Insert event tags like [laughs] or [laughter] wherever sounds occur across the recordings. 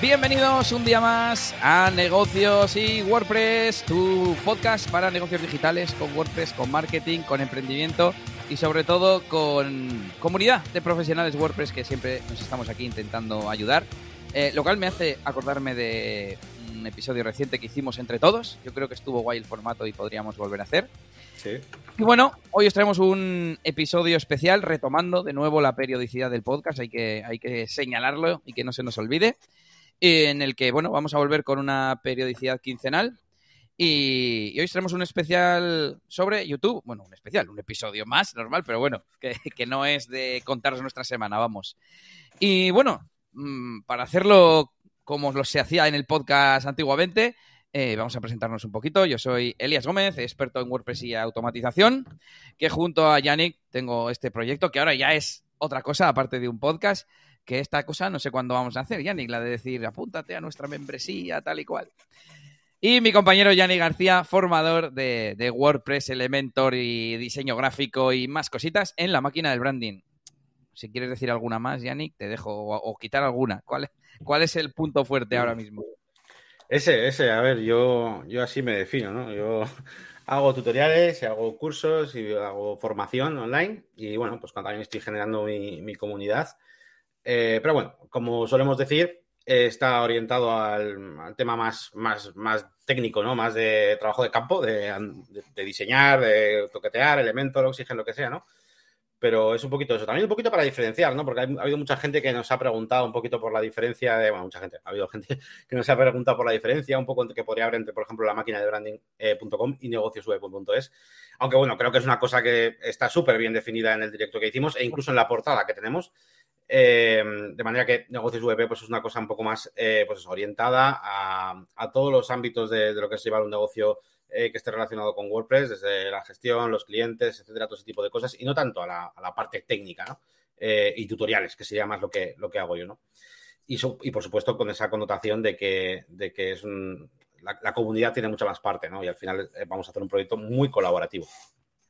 Bienvenidos un día más a Negocios y WordPress, tu podcast para negocios digitales con WordPress, con marketing, con emprendimiento y sobre todo con comunidad de profesionales WordPress que siempre nos estamos aquí intentando ayudar. Eh, lo cual me hace acordarme de un episodio reciente que hicimos entre todos. Yo creo que estuvo guay el formato y podríamos volver a hacer. Sí. Y bueno, hoy os traemos un episodio especial retomando de nuevo la periodicidad del podcast. Hay que, hay que señalarlo y que no se nos olvide. En el que, bueno, vamos a volver con una periodicidad quincenal. Y, hoy traemos un especial sobre YouTube. Bueno, un especial, un episodio más normal, pero bueno, que, no es de contaros nuestra semana, vamos. Y bueno, mm, para hacerlo como lo se hacía en el podcast antiguamente, eh, vamos a presentarnos un poquito. Yo soy Elías Gómez, experto en WordPress y automatización, que junto a Yannick tengo este proyecto que ahora ya es otra cosa, aparte de un podcast, que esta cosa no sé cuándo vamos a hacer, Yannick, la de decir apúntate a nuestra membresía, tal y cual. Y mi compañero Yannick García, formador de, de WordPress, Elementor y diseño gráfico y más cositas en la máquina del branding. Si quieres decir alguna más, Yannick, te dejo, o, quitar alguna. ¿Cuál, ¿Cuál es el punto fuerte ahora mismo? Ese, ese, a ver, yo, yo así me defino, ¿no? Yo [laughs] hago tutoriales, hago cursos y hago formación online y bueno, pues también estoy generando mi, mi comunidad. Eh, pero bueno, como solemos decir, está orientado al, tema más, más, más técnico, ¿no? Más de trabajo de campo, de diseñar, de toquetear, elementos, oxígeno, lo que sea, ¿no? pero es un poquito eso. También un poquito para diferenciar, ¿no? Porque ha habido mucha gente que nos ha preguntado un poquito por la diferencia de, bueno, mucha gente, ha habido gente [laughs] que nos ha preguntado por la diferencia, un poco que podría haber entre, por ejemplo, la máquina de branding.com eh, y negociosweb.es. Aunque bueno, creo que es una cosa que está súper bien definida en el directo que hicimos e incluso en la portada que tenemos. Eh, de manera que negocios web pues, es una cosa un poco más eh, pues, orientada a, a, todos los ámbitos de, de lo que es llevar un negocio eh, que esté relacionado con WordPress, desde la gestión, los clientes, etcétera, todo ese tipo de cosas, y no tanto a la, a la parte técnica. Eh, y tutoriales, que sería más lo que, lo que hago yo, ¿no? Y, por supuesto con esa connotación de que, de que es la, la, comunidad tiene mucha más parte, ¿no? Y al final vamos a hacer un proyecto muy colaborativo.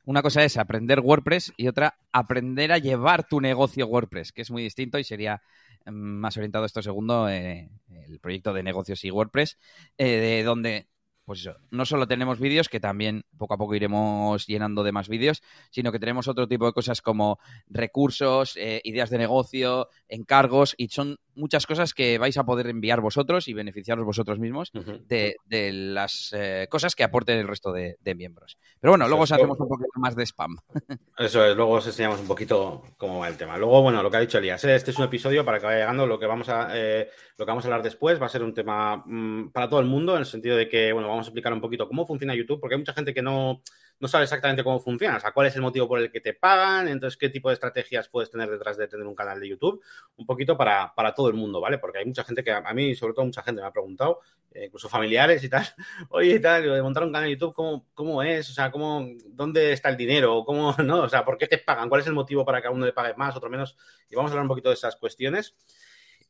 Una cosa es aprender WordPress y otra aprender a llevar tu negocio WordPress, que es muy distinto y sería mm, más orientado esto segundo, eh, el proyecto de negocios y WordPress, eh, de donde pues eso, no solo tenemos vídeos, que también poco a poco iremos llenando de más vídeos, sino que tenemos otro tipo de cosas como recursos, eh, ideas de negocio, encargos, y son muchas cosas que vais a poder enviar vosotros y beneficiaros vosotros mismos uh -huh. de, de, las eh, cosas que aporten el resto de, de miembros. Pero bueno, luego os hacemos un poquito más de spam. [laughs] Eso es, luego os enseñamos un poquito cómo va el tema. Luego, bueno, lo que ha dicho Elías, este es un episodio para que vaya llegando, lo que vamos a, eh, lo que vamos a hablar después va a ser un tema mmm, para todo el mundo, en el sentido de que, bueno, vamos a explicar un poquito cómo funciona YouTube, porque hay mucha gente que no, no sabe exactamente cómo funciona, o sea, cuál es el motivo por el que te pagan, entonces qué tipo de estrategias puedes tener detrás de tener un canal de YouTube, un poquito para, para todo el mundo, ¿vale? Porque hay mucha gente que a, mí, sobre todo mucha gente me ha preguntado, eh, incluso familiares y tal, [laughs] oye, y tal, de montar un canal de YouTube, ¿cómo, cómo es? O sea, ¿cómo, ¿dónde está el dinero? ¿Cómo, [laughs] no? O sea, ¿por qué te pagan? ¿Cuál es el motivo para que a uno le pague más, otro menos? Y vamos a hablar un poquito de esas cuestiones.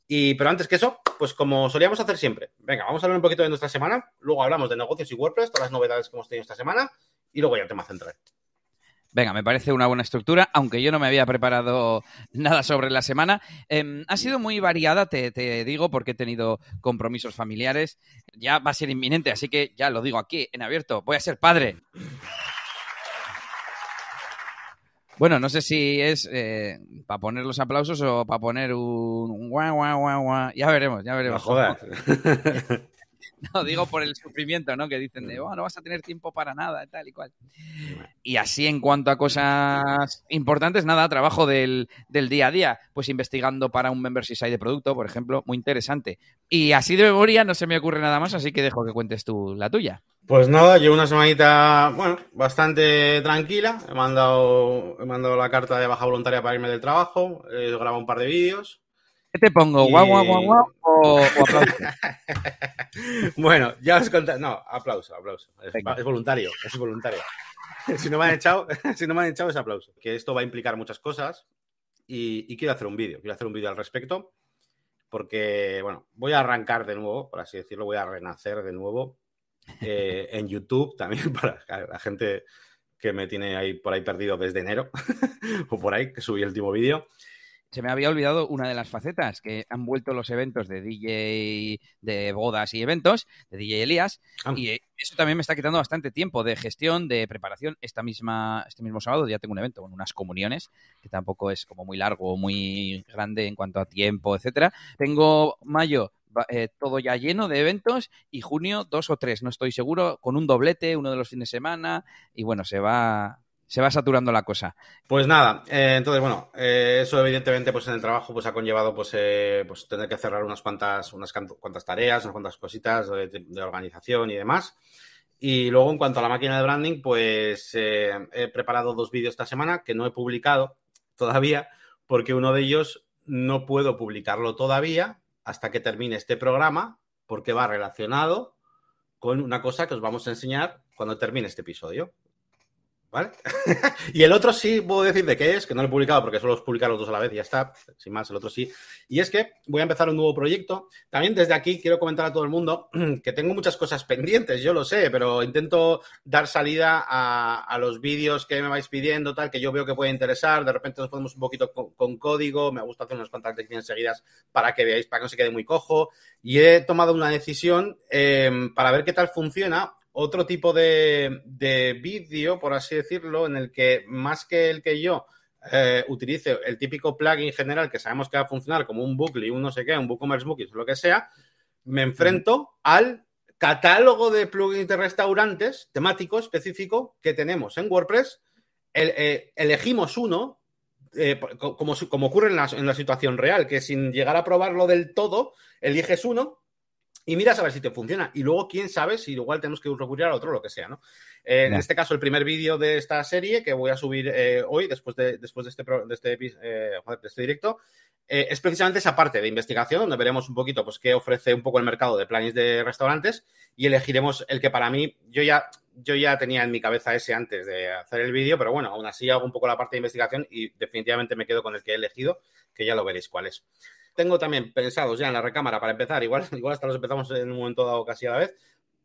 Y, pero antes que eso, pues como solíamos hacer siempre, venga, vamos a hablar un poquito de nuestra semana, luego hablamos de negocios y WordPress, todas las novedades que hemos tenido esta semana, y luego ya el tema central. Venga, me parece una buena estructura, aunque yo no me había preparado [laughs] nada sobre la semana. Eh, ha sido muy variada, te, te, digo, porque he tenido compromisos familiares. Ya va a ser inminente, así que ya lo digo aquí, en abierto. Voy a ser padre. Bueno, no sé si es eh, para poner los aplausos o para poner un, un guau, guau, guau, guau. Ya veremos, ya veremos. No jodas. [laughs] No, digo por el [laughs] sufrimiento, ¿no? Que dicen de, oh, no vas a tener tiempo para nada, tal y cual. Y así en cuanto a cosas importantes, nada, trabajo del, del día a día, pues investigando para un membership site de producto, por ejemplo, muy interesante. Y así de memoria no se me ocurre nada más, así que dejo que cuentes tú la tuya. Pues nada, llevo una semanita, bueno, bastante tranquila. He mandado, he mandado la carta de baja voluntaria para irme del trabajo, he grabado un par de vídeos. ¿Qué te pongo? ¿Guau, guau, guau, guau o, o aplauso? [laughs] bueno, ya os conté. No, aplauso, aplauso. Es, es, voluntario, es voluntario. [laughs] si no me han echado, [laughs] si no me han echado es aplauso. Que esto va a implicar muchas cosas y, y quiero hacer un vídeo. Quiero hacer un vídeo al respecto porque, bueno, voy a arrancar de nuevo, por así decirlo, voy a renacer de nuevo eh, en YouTube también para la gente que me tiene ahí por ahí perdido desde enero o por ahí, que subí el último vídeo. Se me había olvidado una de las facetas, que han vuelto los eventos de DJ de bodas y eventos, de DJ Elías, Ah. y eso también me está quitando bastante tiempo de gestión, de preparación. Esta misma, este mismo sábado ya tengo un evento con unas comuniones, que tampoco es como muy largo o muy grande en cuanto a tiempo, etcétera. Tengo mayo eh, todo ya lleno de eventos y junio dos o tres, no estoy seguro, con un doblete, uno de los fines de semana, y bueno, se va, se va saturando la cosa. Pues nada, eh, entonces bueno, eh, eso evidentemente pues en el trabajo pues ha conllevado pues, eh, pues tener que cerrar unas cuantas, unas cuantas tareas, unas cuantas cositas de, de organización y demás. Y luego en cuanto a la máquina de branding, pues he preparado dos vídeos esta semana que no he publicado todavía porque uno de ellos no puedo publicarlo todavía hasta que termine este programa porque va relacionado con una cosa que os vamos a enseñar cuando termine este episodio. ¿Vale? [laughs] y el otro sí puedo decir de qué es, que no lo he publicado porque solo os publicar los dos a la vez y ya está, sin más, el otro sí. Y es que voy a empezar un nuevo proyecto. También desde aquí quiero comentar a todo el mundo [clears throat] que tengo muchas cosas pendientes, yo lo sé, pero intento dar salida a, los vídeos que me vais pidiendo, tal, que yo veo que puede interesar. De repente nos ponemos un poquito con, con código, me gusta hacer unas cuantas lecciones seguidas para que veáis, para que no se quede muy cojo. Y he tomado una decisión eh, para ver qué tal funciona otro tipo de, de vídeo, por así decirlo, en el que más que el que yo eh, utilice el típico plugin general que sabemos que va a funcionar como un Bookly, un no sé qué, un WooCommerce Bookies, lo que sea, me enfrento al catálogo de plugins de restaurantes temático específico que tenemos en WordPress. El, eh, elegimos uno, eh, como, como, ocurre en la, en la situación real, que sin llegar a probarlo del todo, eliges uno y miras a ver si te funciona. Y luego, quién sabe si igual tenemos que recurrir al otro, lo que sea, ¿no? Eh, en este caso, el primer vídeo de esta serie que voy a subir eh, hoy, después de, después de este, de este, eh, de este directo, eh, es precisamente esa parte de investigación, donde veremos un poquito pues, qué ofrece un poco el mercado de planes de restaurantes y elegiremos el que para mí, yo ya, yo ya tenía en mi cabeza ese antes de hacer el vídeo, pero bueno, aún así hago un poco la parte de investigación y definitivamente me quedo con el que he elegido, que ya lo veréis cuál es. Tengo también pensados ya en la recámara para empezar, igual, [laughs] igual hasta los empezamos en un momento dado casi a la vez,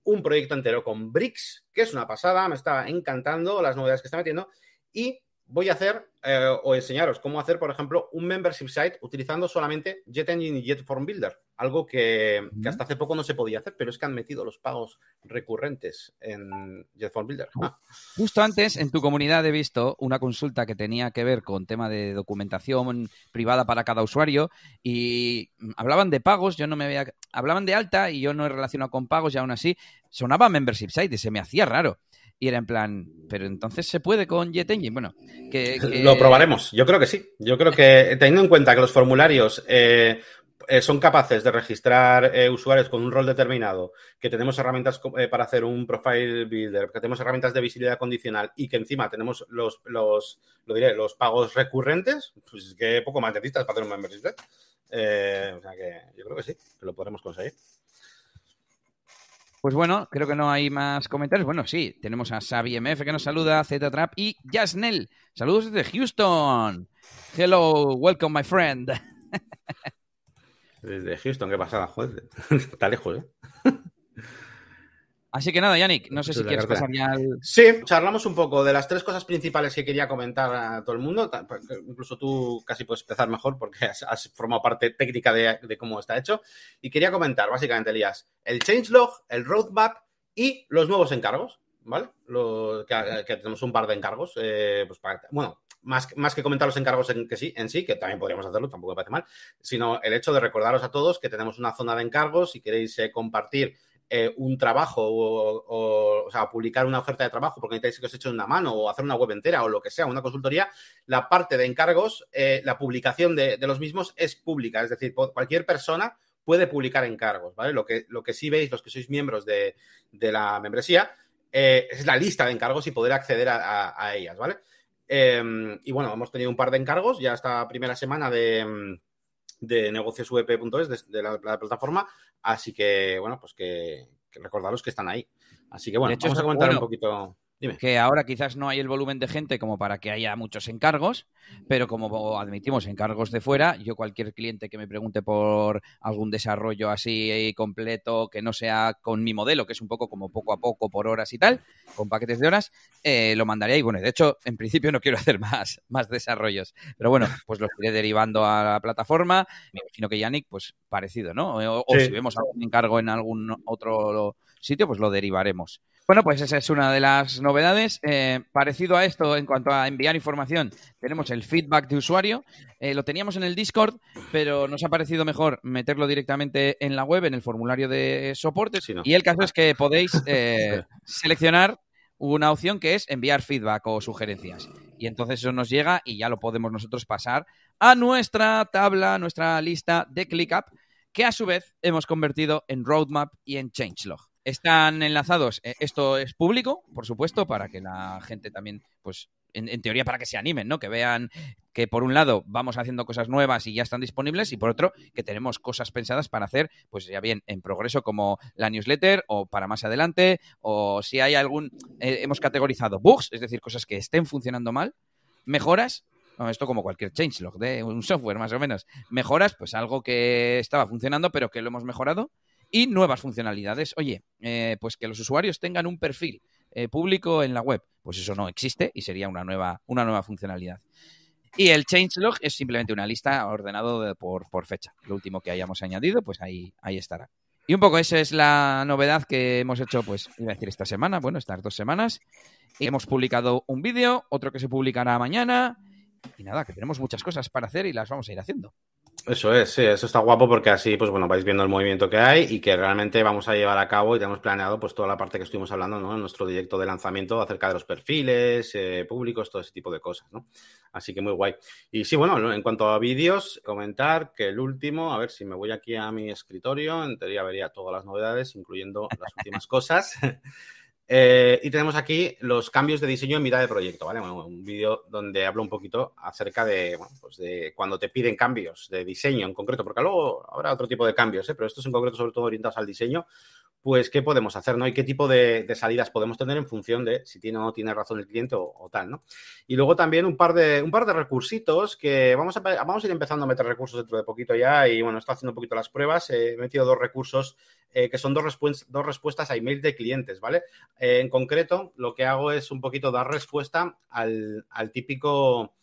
un proyecto entero con Bricks, que es una pasada, me está encantando las novedades que está metiendo, y voy a hacer eh, o enseñaros cómo hacer, por ejemplo, un membership site utilizando solamente Jet Engine y Jet Form Builder, algo que, que, hasta hace poco no se podía hacer, pero es que han metido los pagos recurrentes en Jet Form Builder. Ah. Justo antes, en tu comunidad he visto una consulta que tenía que ver con tema de documentación privada para cada usuario y hablaban de pagos, yo no me había... Hablaban de alta y yo no he relacionado con pagos y aún así sonaba membership site y se me hacía raro. Y era en plan, pero entonces se puede con Jet Engine. Bueno, que, que... lo probaremos. Yo creo que sí. Yo creo que [laughs] teniendo en cuenta que los formularios eh, eh, son capaces de registrar eh, usuarios con un rol determinado, que tenemos herramientas eh, para hacer un profile builder, que tenemos herramientas de visibilidad condicional y que encima tenemos los, los lo diré, los pagos recurrentes, pues que poco más necesitas para hacer un membership. O sea que yo creo que sí, que lo podremos conseguir. Pues bueno, creo que no hay más comentarios. Bueno, sí, tenemos a Xavi MF que nos saluda, Z-Trap y Jasnel. Saludos desde Houston. Hello, welcome, my friend. [laughs] Desde Houston, qué pasada, joder. [laughs] Está lejos, ¿eh? Así que nada, Yannick, no sé si quieres pasar ya al... Sí, charlamos un poco de las tres cosas principales que quería comentar a todo el mundo. Incluso tú casi puedes empezar mejor porque has, has formado parte técnica de, de, cómo está hecho. Y quería comentar, básicamente, Elías, el changelog, el roadmap y los nuevos encargos, ¿vale? Lo, que, que, tenemos un par de encargos. Eh, pues para, bueno, más, más, que comentar los encargos en, que sí, en sí, que también podríamos hacerlo, tampoco me parece mal, sino el hecho de recordaros a todos que tenemos una zona de encargos. Si queréis eh, compartir eh, un trabajo o, o, sea, publicar una oferta de trabajo porque necesitáis que os eche una mano o hacer una web entera o lo que sea, una consultoría, la parte de encargos, eh, la publicación de, de, los mismos es pública, es decir, cualquier persona puede publicar encargos, ¿vale? Lo que, lo que sí veis, los que sois miembros de, de la membresía, eh, es la lista de encargos y poder acceder a, a, a ellas, ¿vale? Em, y bueno, hemos tenido un par de encargos ya esta primera semana de de negociosvp.es, de, de, la, la, plataforma. Así que, bueno, pues que, que, recordaros que están ahí. Así que, bueno, hecho, vamos a comentar bueno, un poquito. Que ahora quizás no hay el volumen de gente como para que haya muchos encargos, pero como admitimos encargos de fuera, yo cualquier cliente que me pregunte por algún desarrollo así completo que no sea con mi modelo, que es un poco como poco a poco por horas y tal, con paquetes de horas, eh, lo mandaré y bueno, de hecho, en principio no quiero [laughs] hacer más, más desarrollos, pero bueno, [laughs] pues los iré derivando a la plataforma, me imagino que Yannick, pues parecido, ¿no? O, o si vemos algún encargo en algún otro sitio, pues lo derivaremos. Bueno, pues esa es una de las novedades. Eh, parecido a esto, en cuanto a enviar información, tenemos el feedback de usuario. Eh, lo teníamos en el Discord, pero nos ha parecido mejor meterlo directamente en la web, en el formulario de soporte. Y el caso es que podéis [laughs] eh, seleccionar una opción que es enviar feedback o sugerencias. Y entonces eso nos llega y ya lo podemos nosotros pasar a nuestra tabla, nuestra lista de ClickUp, que a su vez hemos convertido en roadmap y en changelog. Están enlazados, eh, esto es público, por supuesto, para que la gente también, pues, en, teoría para que se animen, ¿no? Que vean que por un lado vamos haciendo cosas nuevas y ya están disponibles y por otro que tenemos cosas pensadas para hacer, pues ya bien en progreso como la newsletter o para más adelante o si hay algún, eh, hemos categorizado bugs, es decir, cosas que estén funcionando mal, mejoras esto como cualquier changelog de un software más o menos. Mejoras, pues algo que estaba funcionando pero que lo hemos mejorado y nuevas funcionalidades. Oye, eh, pues que los usuarios tengan un perfil eh, público en la web, pues eso no existe y sería una nueva, una nueva funcionalidad. Y el changelog es simplemente una lista ordenado por, por, fecha. Lo último que hayamos añadido, pues ahí, ahí estará. Y un poco esa es la novedad que hemos hecho, pues, iba a decir esta semana, bueno, estas dos semanas. Hemos publicado un vídeo, otro que se publicará mañana. Y nada, que tenemos muchas cosas para hacer y las vamos a ir haciendo. Eso es, sí, eso está guapo porque así, pues bueno, vais viendo el movimiento que hay y que realmente vamos a llevar a cabo y tenemos planeado pues toda la parte que estuvimos hablando, ¿no? En nuestro directo de lanzamiento acerca de los perfiles eh, públicos, todo ese tipo de cosas, ¿no? Así que muy guay. Y sí, bueno, en cuanto a vídeos, comentar que el último, a ver si me voy aquí a mi escritorio, en teoría vería todas las novedades, incluyendo las últimas cosas. Eh, y tenemos aquí los cambios de diseño en mitad de proyecto, ¿vale? un vídeo donde hablo un poquito acerca de, pues de cuando te piden cambios de diseño en concreto, porque luego habrá otro tipo de cambios, ¿eh? pero estos en concreto sobre todo orientados al diseño, pues qué podemos hacer, ¿no? Y qué tipo de, salidas podemos tener en función de si tiene o no tiene razón el cliente o, tal, ¿no? Y luego también un par de, un par de recursitos que vamos a, vamos a ir empezando a meter recursos dentro de poquito ya y bueno, estoy haciendo un poquito las pruebas, he metido dos recursos eh, que son dos, dos respuestas a email de clientes, ¿vale? Eh, en concreto, lo que hago es un poquito dar respuesta al, al típico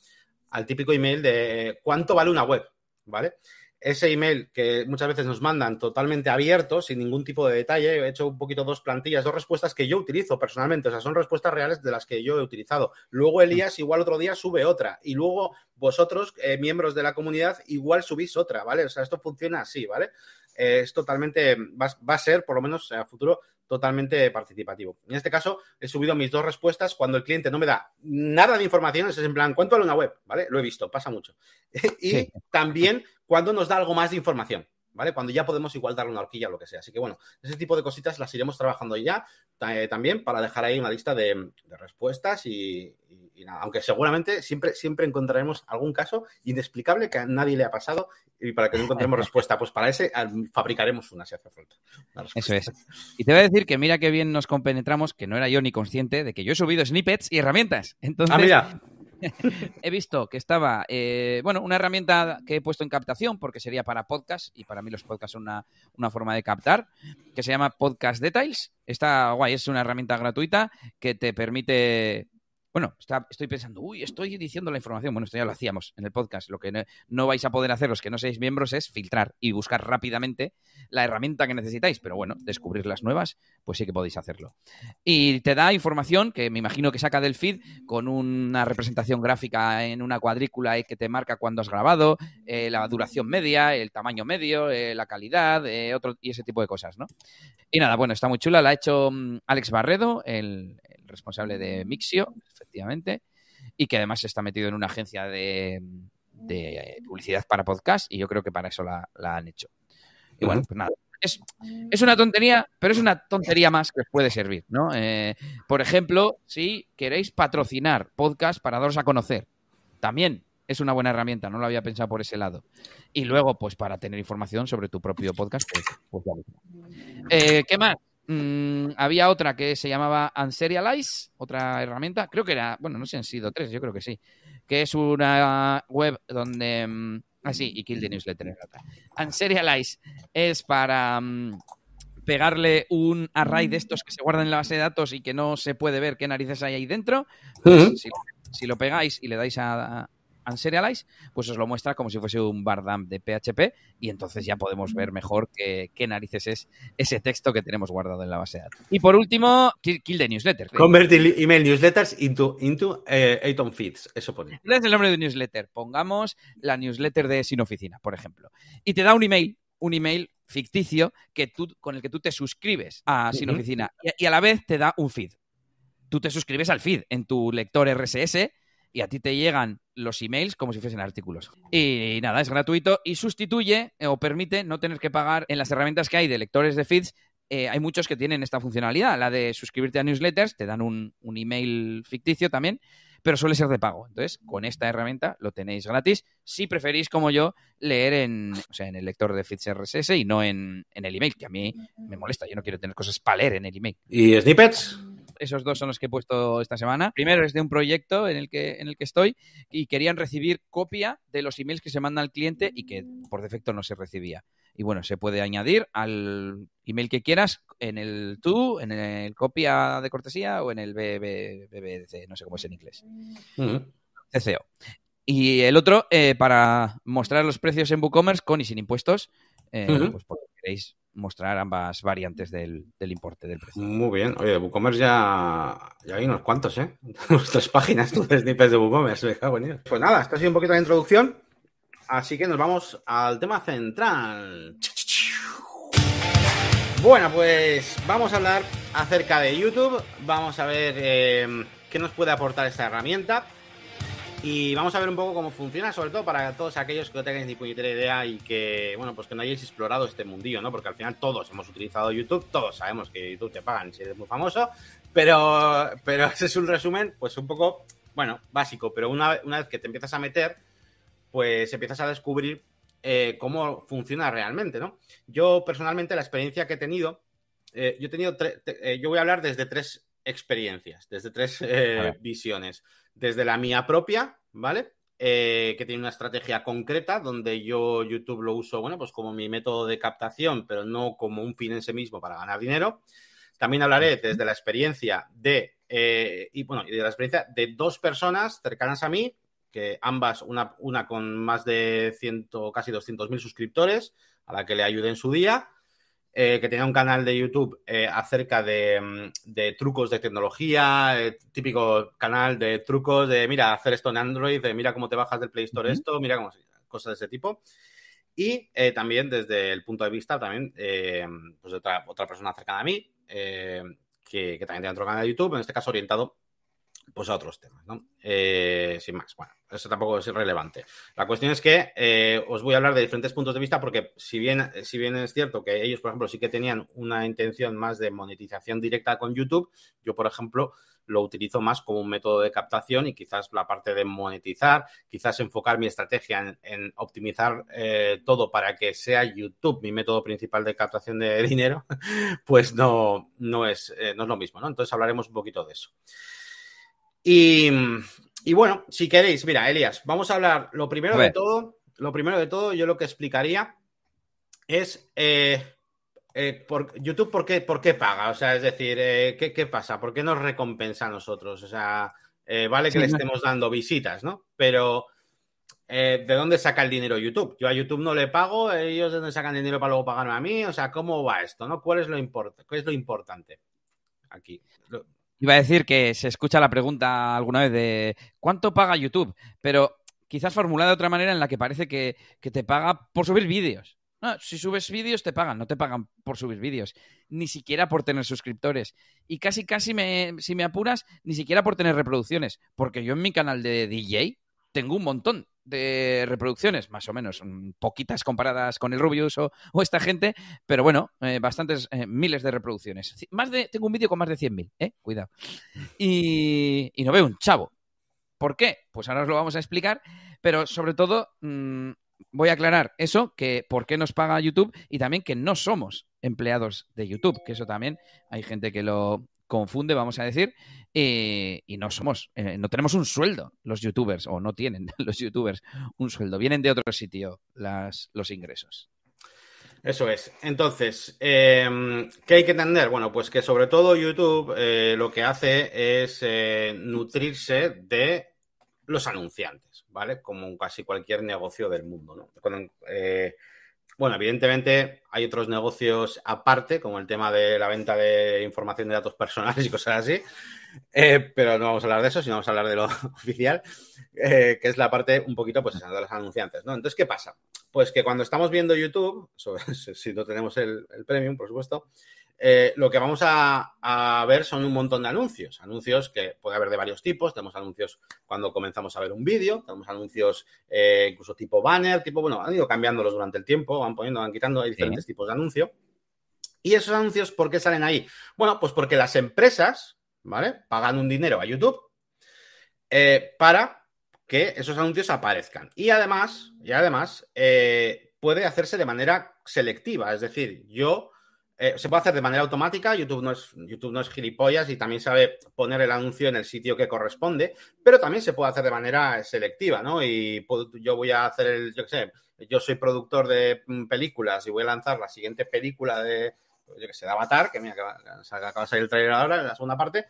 al típico email de cuánto vale una web, ¿vale? Ese email que muchas veces nos mandan totalmente abierto, sin ningún tipo de detalle. He hecho un poquito dos plantillas, dos respuestas que yo utilizo personalmente. O sea, son respuestas reales de las que yo he utilizado. Luego Elías igual otro día sube otra. Y luego vosotros, eh, miembros de la comunidad, igual subís otra, ¿vale? O sea, esto funciona así, ¿vale? Eh, es totalmente, va, a ser, por lo menos a futuro, totalmente participativo. En este caso, he subido mis dos respuestas cuando el cliente no me da nada de información, es en plan, ¿cuánto vale una web? ¿Vale? Lo he visto, pasa mucho. [laughs] y también cuando nos da algo más de información. ¿Vale? Cuando ya podemos igual darle una horquilla o lo que sea. Así que bueno, ese tipo de cositas las iremos trabajando ya eh, también para dejar ahí una lista de, respuestas y, nada. Aunque seguramente siempre, siempre encontraremos algún caso inexplicable que a nadie le ha pasado y para que no encontremos [laughs] respuesta, pues para ese fabricaremos una si hace falta. Eso es. Y te voy a decir que mira qué bien nos compenetramos, que no era yo ni consciente de que yo he subido snippets y herramientas. Entonces, ah, mira. [laughs] he visto que estaba, eh, bueno, una herramienta que he puesto en captación porque sería para podcast y para mí los podcasts son una, una forma de captar, que se llama Podcast Details. Está guay, es una herramienta gratuita que te permite bueno, estoy pensando, uy, estoy diciendo la información. Bueno, esto ya lo hacíamos en el podcast. Lo que no, vais a poder hacer los que no seáis miembros es filtrar y buscar rápidamente la herramienta que necesitáis. Pero bueno, descubrir las nuevas, pues sí que podéis hacerlo. Y te da información que me imagino que saca del feed con una representación gráfica en una cuadrícula que te marca cuándo has grabado, eh, la duración media, el tamaño medio, eh, la calidad, eh, otro, y ese tipo de cosas, ¿no? Y nada, bueno, está muy chula. La ha hecho mm, Alex Barredo, el responsable de Mixio, efectivamente, y que además está metido en una agencia de, publicidad para podcast y yo creo que para eso la, han hecho. Y bueno, pues nada. Es, una tontería, pero es una tontería más que os puede servir, ¿no? Eh, por ejemplo, si queréis patrocinar podcast para daros a conocer, también es una buena herramienta, no lo había pensado por ese lado. Y luego, pues para tener información sobre tu propio podcast, pues, pues eh, ¿Qué más? Mm, había otra que se llamaba Unserialize, otra herramienta, creo que era, bueno, no sé si han sido tres, yo creo que sí, que es una web donde... Mm, ah, sí, y Kill the Newsletter. Unserialize es para mm, pegarle un array de estos que se guardan en la base de datos y que no se puede ver qué narices hay ahí dentro. Pues si, si, lo pegáis y le dais a, Unserialize, pues os lo muestra como si fuese un bardam de PHP y entonces ya podemos ver mejor qué, narices es ese texto que tenemos guardado en la base de datos. Y por último, kill, the newsletter. Convertir email newsletters into, into eh, feeds, eso pone. Es el nombre de newsletter. Pongamos la newsletter de Sin Oficina, por ejemplo. Y te da un email, un email ficticio que tú, con el que tú te suscribes a Sin Oficina y a la vez te da un feed. Tú te suscribes al feed en tu lector RSS y a ti te llegan los emails como si fuesen artículos. Y nada, es gratuito y sustituye eh, o permite no tener que pagar en las herramientas que hay de lectores de feeds. Eh, hay muchos que tienen esta funcionalidad, la de suscribirte a newsletters, te dan un, email ficticio también, pero suele ser de pago. Entonces, con esta herramienta lo tenéis gratis si preferís, como yo, leer en, en el lector de feeds RSS y no en, en el email, que a mí me molesta. Yo no quiero tener cosas para leer en el email. ¿Y snippets? Esos dos son los que he puesto esta semana. Primero es de un proyecto en el que, en el que estoy y querían recibir copia de los emails que se mandan al cliente y que por defecto no se recibía. Y bueno, se puede añadir al email que quieras en el tú, en el copia de cortesía o en el BBDC, no sé cómo es en inglés. CCO. Y el otro, eh, para mostrar los precios en WooCommerce con y sin impuestos, eh, pues por queréis mostrar ambas variantes del, importe del precio. Muy bien. Oye, de WooCommerce ya, ya hay unos cuantos, ¿eh? [laughs] Nuestras páginas, tú de snippets de WooCommerce. Pues nada, esto ha sido un poquito de introducción. Así que nos vamos al tema central. Bueno, pues vamos a hablar acerca de YouTube. Vamos a ver eh, qué nos puede aportar esta herramienta. Y vamos a ver un poco cómo funciona, sobre todo para todos aquellos que no tengáis ni puñetera idea y que, bueno, pues que no hayáis explorado este mundillo, ¿no? Porque al final todos hemos utilizado YouTube, todos sabemos que YouTube te pagan si eres muy famoso, pero, pero [laughs] ese es un resumen, pues un poco, bueno, básico, pero una, una vez que te empiezas a meter, pues empiezas a descubrir eh, cómo funciona realmente, ¿no? Yo personalmente la experiencia que he tenido, eh, yo he tenido, eh, yo voy a hablar desde tres experiencias, desde tres visiones desde la mía propia, ¿vale? Eh, que tiene una estrategia concreta donde yo YouTube lo uso, bueno, pues como mi método de captación, pero no como un fin en sí mismo para ganar dinero. También hablaré desde la experiencia de, eh, y bueno, de la experiencia de dos personas cercanas a mí, que ambas, una, una con más de 100, casi 200.000 suscriptores, a la que le ayudé en su día, eh, que tenía un canal de YouTube eh, acerca mm, de, trucos de tecnología, eh, típico canal de trucos de, mira, hacer esto en Android, de mira cómo te bajas del Play Store esto, mira cómo cosas de ese tipo. Y también desde el punto de vista también pues otra, otra persona cercana a mí, que, que, también tiene otro canal de YouTube, en este caso orientado pues a otros temas, ¿no? Eh, sin más, bueno, eso tampoco es relevante. La cuestión es que eh, os voy a hablar de diferentes puntos de vista porque si bien, si bien es cierto que ellos, por ejemplo, sí que tenían una intención más de monetización directa con YouTube, yo, por ejemplo, lo utilizo más como un método de captación y quizás la parte de monetizar, quizás enfocar mi estrategia en, optimizar eh, todo para que sea YouTube mi método principal de captación de [laughs] dinero, pues no, no, es, no es lo mismo, ¿no? Entonces hablaremos un poquito de eso. Y, bueno, si queréis, mira, Elias, vamos a hablar, lo primero de todo, lo primero de todo, yo lo que explicaría es eh, eh, por, YouTube, ¿por qué, ¿por qué paga? O sea, es decir, eh, ¿qué, pasa? ¿Por qué nos recompensa a nosotros? O sea, vale que le estemos dando visitas, ¿no? Pero, ¿de dónde saca el dinero YouTube? Yo a YouTube no le pago, ellos de dónde sacan dinero para luego pagarme a mí, o sea, ¿cómo va esto, no? ¿Cuál es lo, ¿Qué es lo importante aquí? Iba a decir que se escucha la pregunta alguna vez de ¿cuánto paga YouTube? Pero quizás formulada de otra manera en la que parece que, te paga por subir vídeos. No, si subes vídeos te pagan, no te pagan por subir vídeos, ni siquiera por tener suscriptores. Y casi, casi, me, si me apuras, ni siquiera por tener reproducciones, porque yo en mi canal de DJ tengo un montón de reproducciones, más o menos, mm, poquitas comparadas con el Rubius o, esta gente, pero bueno, eh, bastantes eh, miles de reproducciones. Más de, tengo un vídeo con más de 100.000, ¿eh? Cuidado. Y, no veo un chavo. ¿Por qué? Pues ahora os lo vamos a explicar, pero sobre todo, mm, voy a aclarar eso, que por qué nos paga YouTube y también que no somos empleados de YouTube, que eso también hay gente que lo confunde, vamos a decir, y no somos, eh, no tenemos un sueldo los youtubers, o no tienen [laughs] los youtubers un sueldo, vienen de otro sitio las, los ingresos. Eso es. Entonces, em, ¿qué hay que entender? Bueno, pues que sobre todo YouTube eh, lo que hace es eh, nutrirse de los anunciantes, ¿vale? Como casi cualquier negocio del mundo, ¿no? Eh, bueno, evidentemente hay otros negocios aparte, como el tema de la venta de información de datos personales y cosas así, pero no vamos a hablar de eso, sino vamos a hablar de lo [laughs] oficial, que es la parte un poquito, pues, de los anunciantes, ¿no? Entonces, ¿qué pasa? Pues que cuando estamos viendo YouTube, [laughs] si no tenemos el, premium, por supuesto, eh, lo que vamos a, ver son un montón de anuncios. Anuncios que puede haber de varios tipos. Tenemos anuncios cuando comenzamos a ver un vídeo, tenemos anuncios eh, incluso tipo banner, tipo, bueno, han ido cambiándolos durante el tiempo, van poniendo, van quitando diferentes tipos de anuncio. ¿Y esos anuncios por qué salen ahí? Bueno, pues porque las empresas, ¿vale? Pagan un dinero a YouTube eh, para que esos anuncios aparezcan. Y además, y además puede hacerse de manera selectiva. Es decir, yo eh, se puede hacer de manera automática. YouTube no, es, YouTube no es gilipollas y también sabe poner el anuncio en el sitio que corresponde, pero también se puede hacer de manera selectiva, ¿no? Y yo voy a hacer el, yo qué sé, yo soy productor de mm, películas y voy a lanzar la siguiente película de, yo qué sé, de Avatar, que mira, que acaba de salir el trailer ahora, en la segunda parte,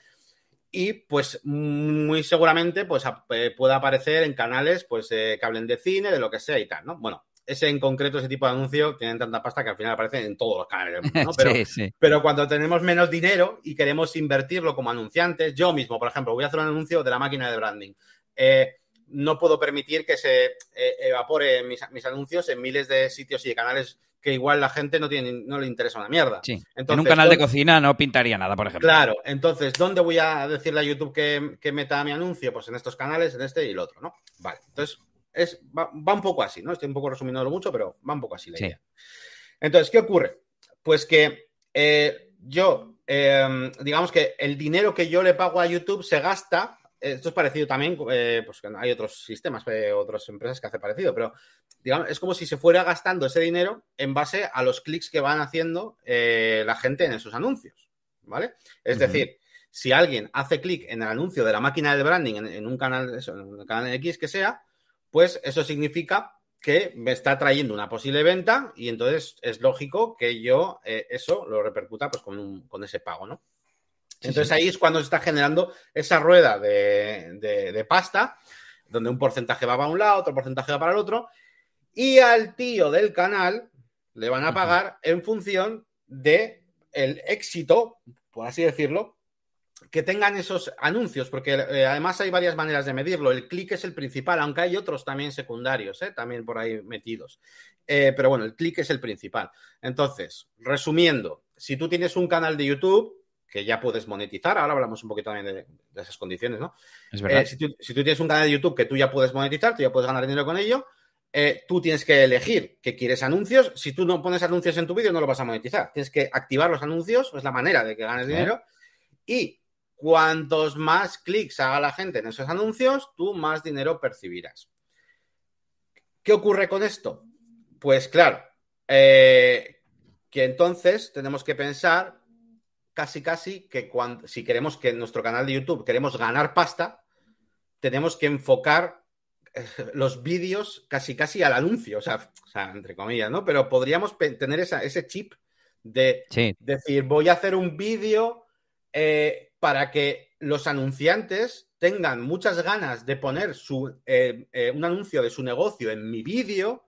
y pues muy seguramente pues eh, pueda aparecer en canales pues que hablen de cine, de lo que sea y tal, ¿no? Bueno, ese en concreto, ese tipo de anuncio, tienen tanta pasta que al final aparecen en todos los canales del mundo, ¿no? [laughs] Pero, pero cuando tenemos menos dinero y queremos invertirlo como anunciantes, yo mismo, por ejemplo, voy a hacer un anuncio de la máquina de branding. Eh, no puedo permitir que se eh, evapore mis, mis, anuncios en miles de sitios y de canales que igual la gente no, tiene, no le interesa una mierda. Sí. en un canal de cocina no pintaría nada, por ejemplo. Claro, entonces, ¿dónde voy a decirle a YouTube que, meta mi anuncio? Pues en estos canales, en este y el otro, ¿no? Vale, entonces es, va, un poco así, ¿no? Estoy un poco resumiéndolo mucho, pero va un poco así la idea. Entonces, ¿qué ocurre? Pues que eh, yo, eh, digamos que el dinero que yo le pago a YouTube se gasta esto es parecido también, eh, pues hay otros sistemas, eh, otras empresas que hacen parecido, pero digamos, es como si se fuera gastando ese dinero en base a los clics que van haciendo eh, la gente en esos anuncios, ¿vale? Es decir, si alguien hace clic en el anuncio de la máquina de branding en, un canal, eso, en un canal X que sea, pues eso significa que me está trayendo una posible venta y entonces es lógico que yo eso lo repercuta pues con, con ese pago, ¿no? Entonces ahí es cuando se está generando esa rueda de, pasta, donde un porcentaje va para un lado, otro porcentaje va para el otro, y al tío del canal le van a pagar en función de el éxito, por así decirlo, que tengan esos anuncios, porque eh, además hay varias maneras de medirlo. El clic es el principal, aunque hay otros también secundarios, ¿eh? también por ahí metidos. Eh, pero bueno, el clic es el principal. Entonces, resumiendo, si tú tienes un canal de YouTube, que ya puedes monetizar. Ahora hablamos un poquito también de, esas condiciones, ¿no? Es verdad. Si, tú, tienes un canal de YouTube que tú ya puedes monetizar, tú ya puedes ganar dinero con ello, tú tienes que elegir que quieres anuncios. Si tú no pones anuncios en tu vídeo, no lo vas a monetizar. Tienes que activar los anuncios, es la manera de que ganes dinero. Y cuantos más clics haga la gente en esos anuncios, tú más dinero percibirás. ¿Qué ocurre con esto? Pues claro, eh, que entonces tenemos que pensar casi casi que cuando, si queremos que en nuestro canal de YouTube queremos ganar pasta, tenemos que enfocar eh, los vídeos casi casi al anuncio, o sea, entre comillas, ¿no? Pero podríamos tener ese chip de decir, voy a hacer un vídeo eh, para que los anunciantes tengan muchas ganas de poner su, eh, un anuncio de su negocio en mi vídeo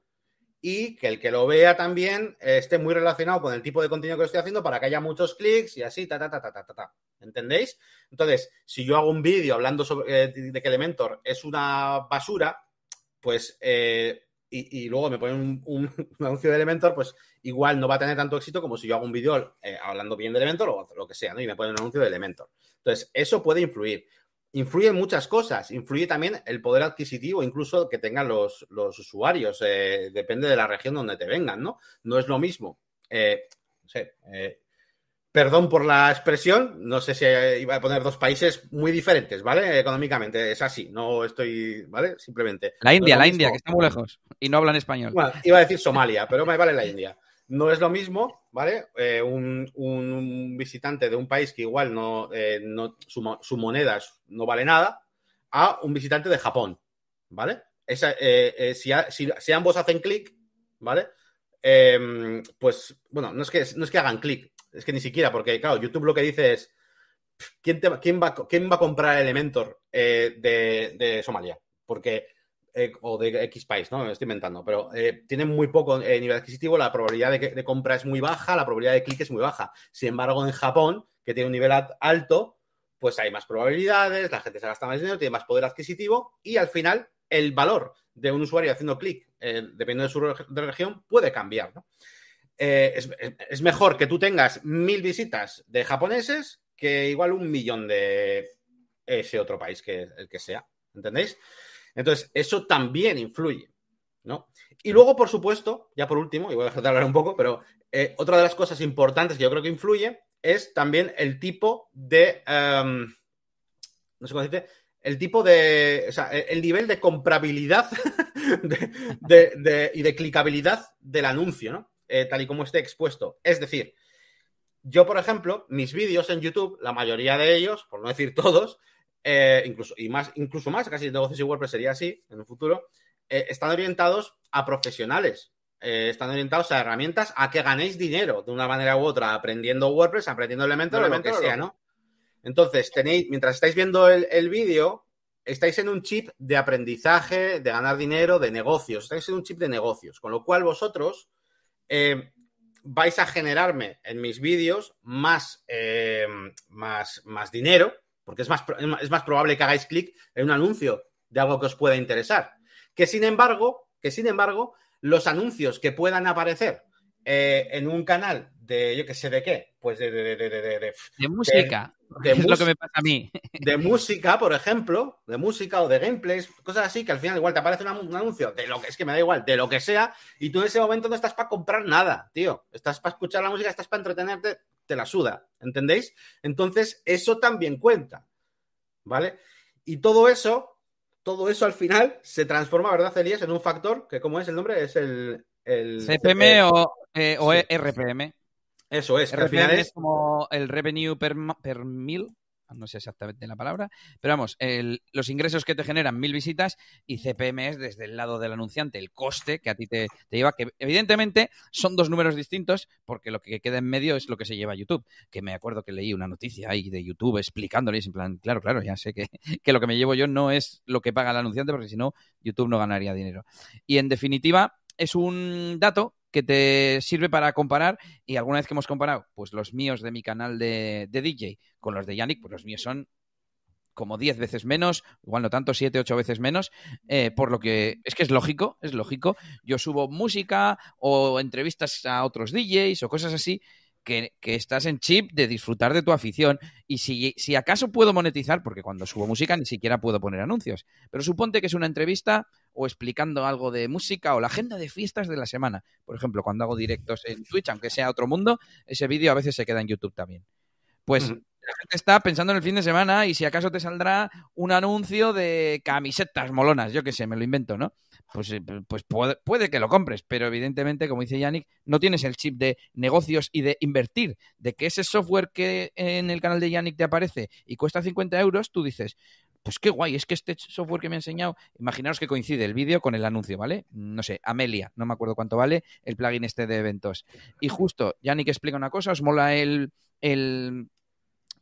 y que el que lo vea también eh, esté muy relacionado con el tipo de contenido que estoy haciendo para que haya muchos clics y así, ta, ta, ta, ta, ta, ta. ¿Entendéis? Entonces, si yo hago un vídeo hablando sobre, eh, de que Elementor es una basura, pues, eh, y, luego me ponen un, [laughs] anuncio de Elementor, pues igual no va a tener tanto éxito como si yo hago un vídeo hablando bien de Elementor o lo que sea, ¿no? Y me ponen un anuncio de Elementor. Entonces, eso puede influir influye muchas cosas. Influye también el poder adquisitivo, incluso que tengan los, usuarios. Eh, depende de la región donde te vengan, ¿no? No es lo mismo. Eh, no sé, eh, perdón por la expresión, no sé si iba a poner dos países muy diferentes, ¿vale? Económicamente, es así, no estoy, ¿vale? Simplemente. La India, la India, que está muy lejos y no hablan español. Bueno, iba a decir Somalia, pero me vale la India. No es lo mismo, ¿vale? Eh, un, visitante de un país que igual no, eh, su, moneda no vale nada, a un visitante de Japón, ¿vale? Eh, si, si, ambos hacen clic, ¿vale? Em, pues, bueno, no es que, no es que hagan clic, es que ni siquiera, porque claro, YouTube lo que dice es, ¿quién, quién, va, quién va, a comprar Elementor eh, de, Somalia? Porque, eh, o de X país, ¿no? Me estoy inventando, pero eh, tienen muy poco nivel adquisitivo, la probabilidad de, de, compra es muy baja, la probabilidad de clic es muy baja. Sin embargo, en Japón, que tiene un nivel alto, pues hay más probabilidades, la gente se gasta más dinero, tiene más poder adquisitivo y al final el valor de un usuario haciendo clic, dependiendo de su región, puede cambiar, ¿no? Eh, es, mejor que tú tengas mil visitas de japoneses que igual un millón de ese otro país que el que sea. ¿Entendéis? Entonces, eso también influye. ¿no? Y luego, por supuesto, ya por último, y voy a dejar de hablar un poco, pero eh, otra de las cosas importantes que yo creo que influye es también el tipo de. Em, no sé cómo decirte. El tipo de. O sea, el nivel de comprabilidad [laughs] y de clicabilidad del anuncio, ¿no? Eh, tal y como esté expuesto. Es decir, yo, por ejemplo, mis vídeos en YouTube, la mayoría de ellos, por no decir todos, eh, incluso, y más, incluso más, casi negocios y WordPress sería así en el futuro, eh, están orientados a profesionales. están orientados a herramientas a que ganéis dinero de una manera u otra, aprendiendo WordPress, aprendiendo elementos, lo que sea, ¿no? Entonces, tenéis, mientras estáis viendo el, el vídeo, estáis en un chip de aprendizaje, de ganar dinero, de negocios. Estáis en un chip de negocios. Con lo cual, vosotros eh, vais a generarme en mis vídeos más, eh, más, más dinero, porque es más, es más probable que hagáis clic en un anuncio de algo que os pueda interesar. Que sin embargo, que sin embargo, los anuncios que puedan aparecer eh, en un canal de, yo que sé de qué, pues de, de, de, de música. Es lo que me pasa a mí. De música, por ejemplo, de música o de gameplays, cosas así que al final igual te aparece un, anuncio de lo que es que me da igual, de lo que sea, y tú en ese momento no estás para comprar nada, tío. Estás para escuchar la música, estás para entretenerte, te la suda, ¿entendéis? Entonces, eso también cuenta, ¿vale? Y todo eso, todo eso al final se transforma, ¿verdad, Elías? En un factor que, ¿cómo es el nombre? Es el... el CPM o, eh, o RPM. Eso es. RPM es... como el revenue per, per mil, no sé exactamente la palabra, pero vamos, los ingresos que te generan mil visitas y CPM es desde el lado del anunciante, el coste que a ti te, lleva, que evidentemente son dos números distintos porque lo que queda en medio es lo que se lleva a YouTube, que me acuerdo que leí una noticia ahí de YouTube explicándoles en plan, claro, claro, ya sé que, [laughs] que lo que me llevo yo no es lo que paga el anunciante porque si no, YouTube no ganaría dinero. Y en definitiva, es un dato que te sirve para comparar y alguna vez que hemos comparado pues los míos de mi canal de, DJ con los de Yannick, pues los míos son como 10 veces menos, igual no tanto, 7, 8 veces menos, eh, por lo que es que es lógico, es lógico. Yo subo música o entrevistas a otros DJs o cosas así que, estás en chip de disfrutar de tu afición. Y si, si acaso puedo monetizar, porque cuando subo música ni siquiera puedo poner anuncios, pero suponte que es una entrevista o explicando algo de música o la agenda de fiestas de la semana. Por ejemplo, cuando hago directos en Twitch, aunque sea otro mundo, ese vídeo a veces se queda en YouTube también. Pues la gente está pensando en el fin de semana y si acaso te saldrá un anuncio de camisetas molonas, yo qué sé, me lo invento, ¿no? Pues, eh, pues puede, que lo compres, pero evidentemente, como dice Yannick, no tienes el chip de negocios y de invertir, de que ese software que en el canal de Yannick te aparece y cuesta 50 euros, tú dices, pues qué guay, es que este software que me ha enseñado, imaginaos que coincide el vídeo con el anuncio, ¿vale? No sé, Amelia, no me acuerdo cuánto vale el plugin este de eventos. Y justo, Yannick explica una cosa, os mola el, el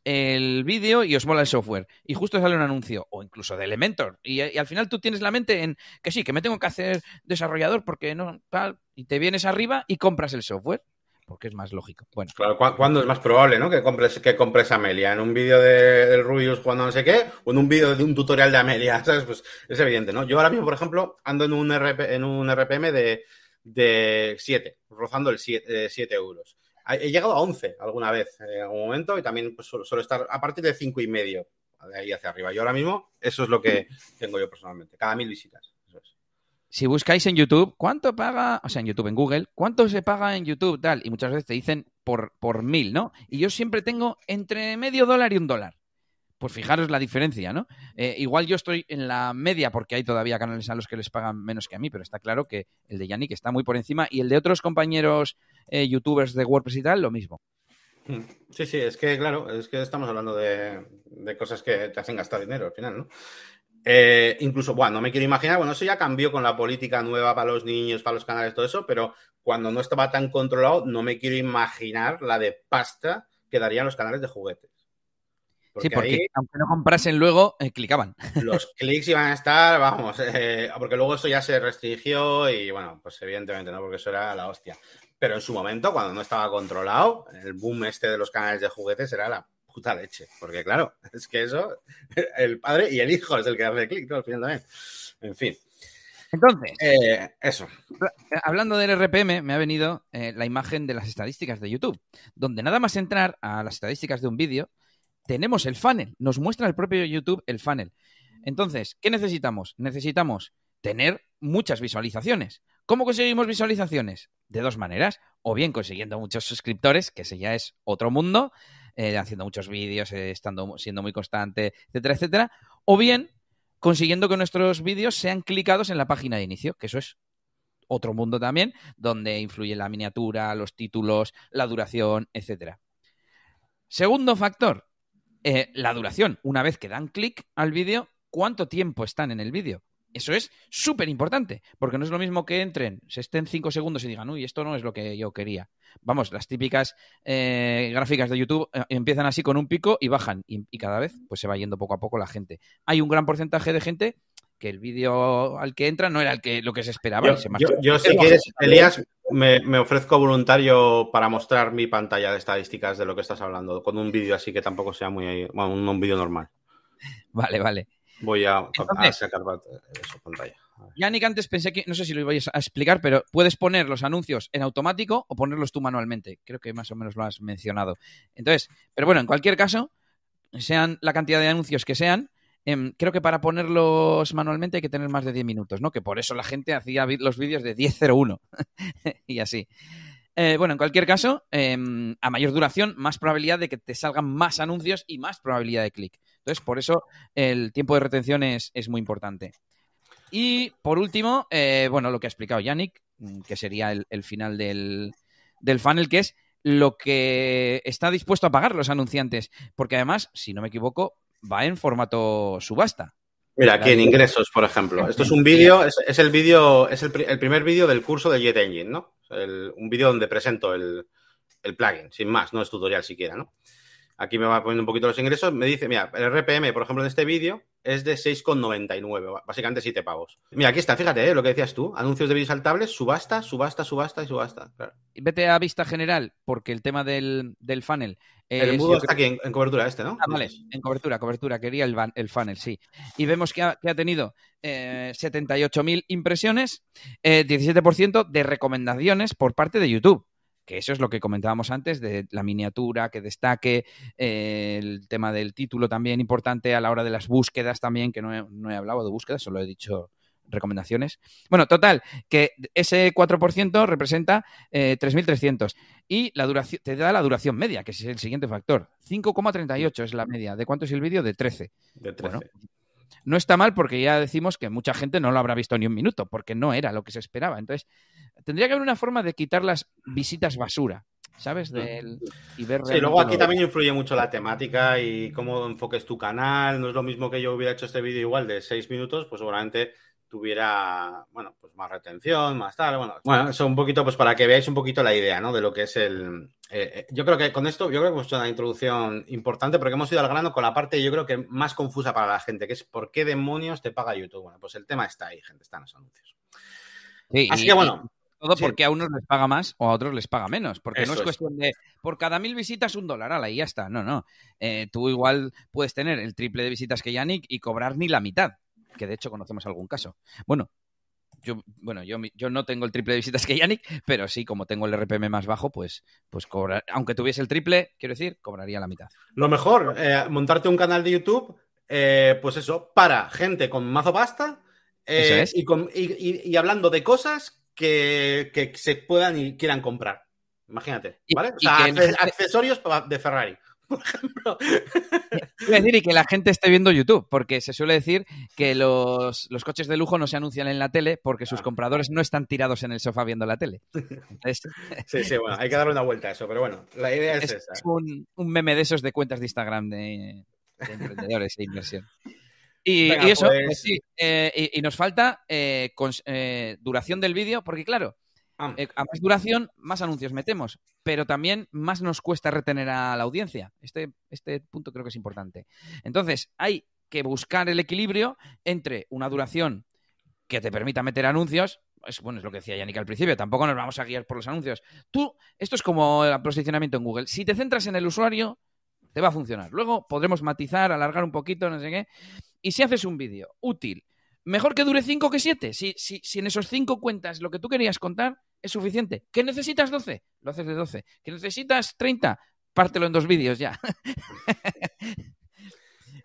el vídeo y os mola el software. Y justo sale un anuncio, o incluso de Elementor. Y, al final tú tienes la mente en que sí, que me tengo que hacer desarrollador porque no, tal. Y te vienes arriba y compras el software. Porque es más lógico. Bueno. Claro, ¿cuándo es más probable, no? Que compres, que compres Amelia? ¿En un vídeo de, del Rubius jugando no sé qué? ¿O en un vídeo de un tutorial de Amelia? [laughs] ¿Sabes? Pues es evidente, ¿no? Yo ahora mismo, por ejemplo, ando en un, en un RPM de, de 7, rozando el 7 euros. He llegado a 11 alguna vez en algún momento y también pues, suelo, estar a partir de 5 y medio de ahí hacia arriba. Yo ahora mismo eso es lo que [laughs] tengo yo personalmente, cada mil visitas. Si buscáis en YouTube, ¿cuánto paga? O sea, en YouTube, en Google, ¿cuánto se paga en YouTube? Tal. Y muchas veces te dicen por, por mil, ¿no? Y yo siempre tengo entre medio dólar y un dólar. Pues fijaros la diferencia, ¿no? Eh, igual yo estoy en la media porque hay todavía canales a los que les pagan menos que a mí, pero está claro que el de Yannick está muy por encima y el de otros compañeros eh, youtubers de WordPress y tal, lo mismo. Hmm. Sí, sí, es que claro, es que estamos hablando de, de cosas que te hacen gastar dinero al final, ¿no? Eh, incluso, bueno, no me quiero imaginar, bueno, eso ya cambió con la política nueva para los niños, para los canales, todo eso, pero cuando no estaba tan controlado, no me quiero imaginar la de pasta que darían los canales de juguetes. sí, porque aunque no comprasen luego, eh, clicaban. [laughs] Los clics iban a estar, vamos, eh, porque luego eso ya se restringió y bueno, pues evidentemente no, porque eso era la hostia. Pero en su momento, cuando no estaba controlado, el boom este de los canales de juguetes era la puta leche. Porque claro, [laughs] es que eso, el padre y el hijo es el que hace clic, ¿no? Al final también. En fin. Entonces, eh, eso. Hablando del RPM, me ha venido eh, la imagen de las estadísticas de YouTube, donde nada más entrar a las estadísticas de un vídeo, tenemos el funnel, nos muestra el propio YouTube el funnel. Entonces, ¿qué necesitamos? Necesitamos tener muchas visualizaciones. ¿Cómo conseguimos visualizaciones? De dos maneras, o bien consiguiendo muchos suscriptores, que ese ya es otro mundo, eh, haciendo muchos vídeos, eh, estando, siendo muy constante, etcétera, etcétera. O bien consiguiendo que nuestros vídeos sean clicados en la página de inicio, que eso es otro mundo también, donde influye la miniatura, los títulos, la duración, etcétera. Segundo factor, eh, la duración. Una vez que dan clic al vídeo, ¿cuánto tiempo están en el vídeo? Eso es súper importante, porque no es lo mismo que entren, se estén cinco segundos y digan, uy, esto no es lo que yo quería. Vamos, las típicas eh, gráficas de YouTube eh, empiezan así con un pico y bajan, y, cada vez pues se va yendo poco a poco la gente. Hay un gran porcentaje de gente que el vídeo al que entra no era el que, lo que se esperaba. Yo, si quieres, Elías, me, ofrezco voluntario para mostrar mi pantalla de estadísticas de lo que estás hablando, con un vídeo así que tampoco sea muy, bueno, un vídeo normal. [laughs] Vale, vale. Voy a, sacar eso, pantalla. Yannick, antes pensé que, no sé si lo ibais a explicar, pero puedes poner los anuncios en automático o ponerlos tú manualmente. Creo que más o menos lo has mencionado. Entonces, pero bueno, en cualquier caso, sean la cantidad de anuncios que sean, em, creo que para ponerlos manualmente hay que tener más de 10 minutos, ¿no? Que por eso la gente hacía los vídeos de 10.01 [laughs] y así. Eh, bueno, en cualquier caso, em, a mayor duración, más probabilidad de que te salgan más anuncios y más probabilidad de clic. Entonces, por eso el tiempo de retención es, muy importante. Y por último, eh, bueno, lo que ha explicado Yannick, mm, que sería el, final del, del funnel, que es lo que está dispuesto a pagar los anunciantes. Porque además, si no me equivoco, va en formato subasta. Mira, aquí en ingresos, por ejemplo. Esto es un vídeo, es, el vídeo, es el, primer vídeo del curso de Jet Engine, ¿no? un vídeo donde presento el, el, plugin, sin más, no es tutorial siquiera, ¿no? Aquí me va poniendo un poquito los ingresos. Me dice, mira, el RPM, por ejemplo, en este vídeo es de 6,99, básicamente 7 pavos. Mira, aquí está, fíjate, ¿eh? lo que decías tú. Anuncios de vídeos saltables, subasta, subasta, subasta y subasta. Vete a vista general, porque el tema del, funnel. el embudo está aquí en, cobertura este, ¿no? Ah, vale, en cobertura, cobertura. Quería el, el funnel, sí. Y vemos que ha, tenido eh, 78.000 impresiones, 17% eh, de recomendaciones por parte de YouTube que eso es lo que comentábamos antes de la miniatura, que destaque, eh, el tema del título también importante a la hora de las búsquedas también, que no he, hablado de búsquedas, solo he dicho recomendaciones. Bueno, total, que ese 4% representa 3.300 eh, y la duración, te da la duración media, que es el siguiente factor. 5,38 es la media. ¿De cuánto es el vídeo? De 13. De 13. No está mal porque ya decimos que mucha gente no lo habrá visto ni un minuto, porque no era lo que se esperaba. Entonces, tendría que haber una forma de quitar las visitas basura, ¿sabes? Del, y ver sí, luego aquí también influye mucho la temática y cómo enfoques tu canal. No es lo mismo que yo hubiera hecho este vídeo igual de seis minutos, pues seguramente tuviera, bueno, pues más retención, más tal, bueno. Bueno, eso un poquito, pues para que veáis un poquito la idea, ¿no? De lo que es el... Eh, eh, yo creo que con esto, yo creo que hemos hecho una introducción importante porque hemos ido al grano con la parte, yo creo que más confusa para la gente, que es ¿por qué demonios te paga YouTube? Bueno, pues el tema está ahí, gente, están los anuncios. Así que bueno, todo porque a unos les paga más o a otros les paga menos. Porque no es cuestión de por cada mil visitas un dólar, ala, y ya está. No, no. Eh, tú igual puedes tener el triple de visitas que Yannick y cobrar ni la mitad. Que de hecho conocemos algún caso. Bueno, yo, bueno, yo, yo no tengo el triple de visitas que Yannick, pero sí, como tengo el RPM más bajo, pues, pues cobrar, aunque tuviese el triple, quiero decir, cobraría la mitad. Lo mejor, eh, montarte un canal de YouTube, eh, pues eso, para gente con mazo pasta y, y hablando de cosas que, se puedan y quieran comprar. Imagínate, ¿vale? o sea, accesorios de Ferrari [laughs] por ejemplo. decir, y que la gente esté viendo YouTube, porque se suele decir que los, coches de lujo no se anuncian en la tele porque sus compradores no están tirados en el sofá viendo la tele. [laughs] sí, sí, bueno, hay que darle una vuelta a eso, pero bueno, la idea es, esa. Es un, meme de esos de cuentas de Instagram de, emprendedores e inversión. Y, eso, pues pues sí, eh, y, nos falta eh, eh, duración del vídeo, porque claro, Ah. Eh, a más duración, más anuncios metemos, pero también más nos cuesta retener a la audiencia. Este, este punto creo que es importante. Entonces, hay que buscar el equilibrio entre una duración que te permita meter anuncios. Es, bueno, es lo que decía Yannick al principio, tampoco nos vamos a guiar por los anuncios. Tú, esto es como el posicionamiento en Google. Si te centras en el usuario, te va a funcionar. Luego podremos matizar, alargar un poquito, no sé qué. Y si haces un vídeo útil, Mejor que dure 5 que 7. Si, si, si, en esos 5 cuentas lo que tú querías contar es suficiente. ¿Que necesitas 12? Lo haces de 12. ¿Que necesitas 30? Pártelo en dos vídeos ya. [laughs]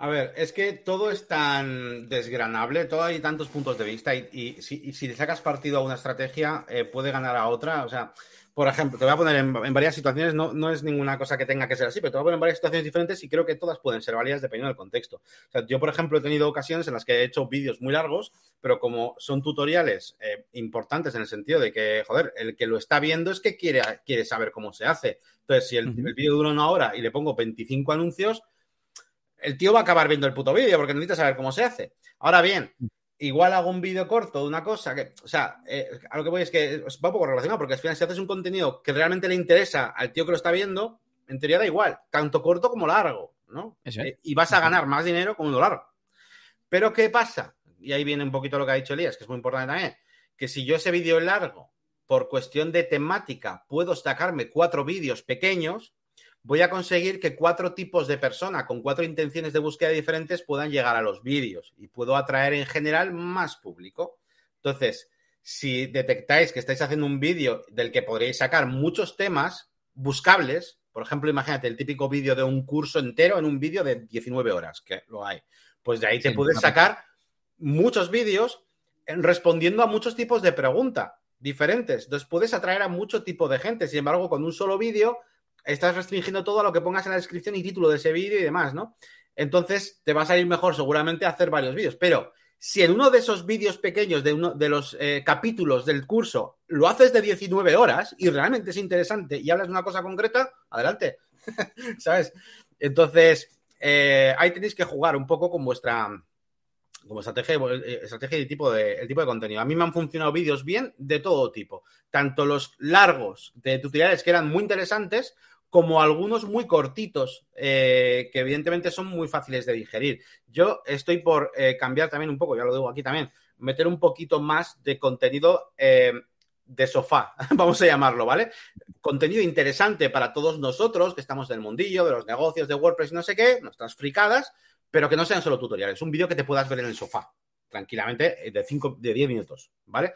A ver, es que todo es tan desgranable, todo hay tantos puntos de vista y, si, si, le sacas partido a una estrategia, eh, puede ganar a otra. O sea, por ejemplo, te voy a poner en, varias situaciones, no, no, es ninguna cosa que tenga que ser así, pero te voy a poner en varias situaciones diferentes y creo que todas pueden ser válidas dependiendo del contexto. O sea, yo, por ejemplo, he tenido ocasiones en las que he hecho vídeos muy largos, pero como son tutoriales eh, importantes en el sentido de que, joder, el que lo está viendo es que quiere, quiere saber cómo se hace. Entonces, si el, el vídeo dura una hora y le pongo 25 anuncios, el tío va a acabar viendo el puto vídeo porque necesita saber cómo se hace. Ahora bien, igual hago un vídeo corto de una cosa que, o sea, eh, a lo que voy es que va un poco relacionado, porque al final si haces un contenido que realmente le interesa al tío que lo está viendo, en teoría da igual, tanto corto como largo, ¿no? Eh, y vas a ganar más dinero con uno largo. Pero ¿qué pasa? Y ahí viene un poquito lo que ha dicho Elías, que es muy importante también, que si yo ese vídeo largo, por cuestión de temática, puedo sacarme cuatro vídeos pequeños, voy a conseguir que cuatro tipos de persona con cuatro intenciones de búsqueda diferentes puedan llegar a los vídeos y puedo atraer en general más público. Entonces, si detectáis que estáis haciendo un vídeo del que podréis sacar muchos temas buscables, por ejemplo, imagínate el típico vídeo de un curso entero en un vídeo de 19 horas, que lo hay, pues de ahí te puedes sacar muchos vídeos respondiendo a muchos tipos de pregunta diferentes. Entonces puedes atraer a mucho tipo de gente. Sin embargo, con un solo vídeo estás restringiendo todo a lo que pongas en la descripción y título de ese vídeo y demás, ¿no? Entonces te va a salir mejor seguramente hacer varios vídeos. Pero si en uno de esos vídeos pequeños de uno de los eh, capítulos del curso lo haces de 19 horas y realmente es interesante y hablas de una cosa concreta, adelante. [laughs] ¿Sabes? Entonces, eh, ahí tenéis que jugar un poco con vuestra como estrategia, eh, estrategia y tipo de, el tipo de contenido. A mí me han funcionado vídeos bien de todo tipo, tanto los largos de tutoriales que eran muy interesantes como algunos muy cortitos, eh, que evidentemente son muy fáciles de digerir. Yo estoy por eh, cambiar también un poco, ya lo digo aquí también, meter un poquito más de contenido de sofá, [laughs] vamos a llamarlo, ¿vale? Contenido interesante para todos nosotros que estamos del mundillo, de los negocios, de WordPress no sé qué, nuestras fricadas, pero que no sean solo tutoriales, un vídeo que te puedas ver en el sofá, tranquilamente, eh, de 5, de 10 minutos, ¿vale?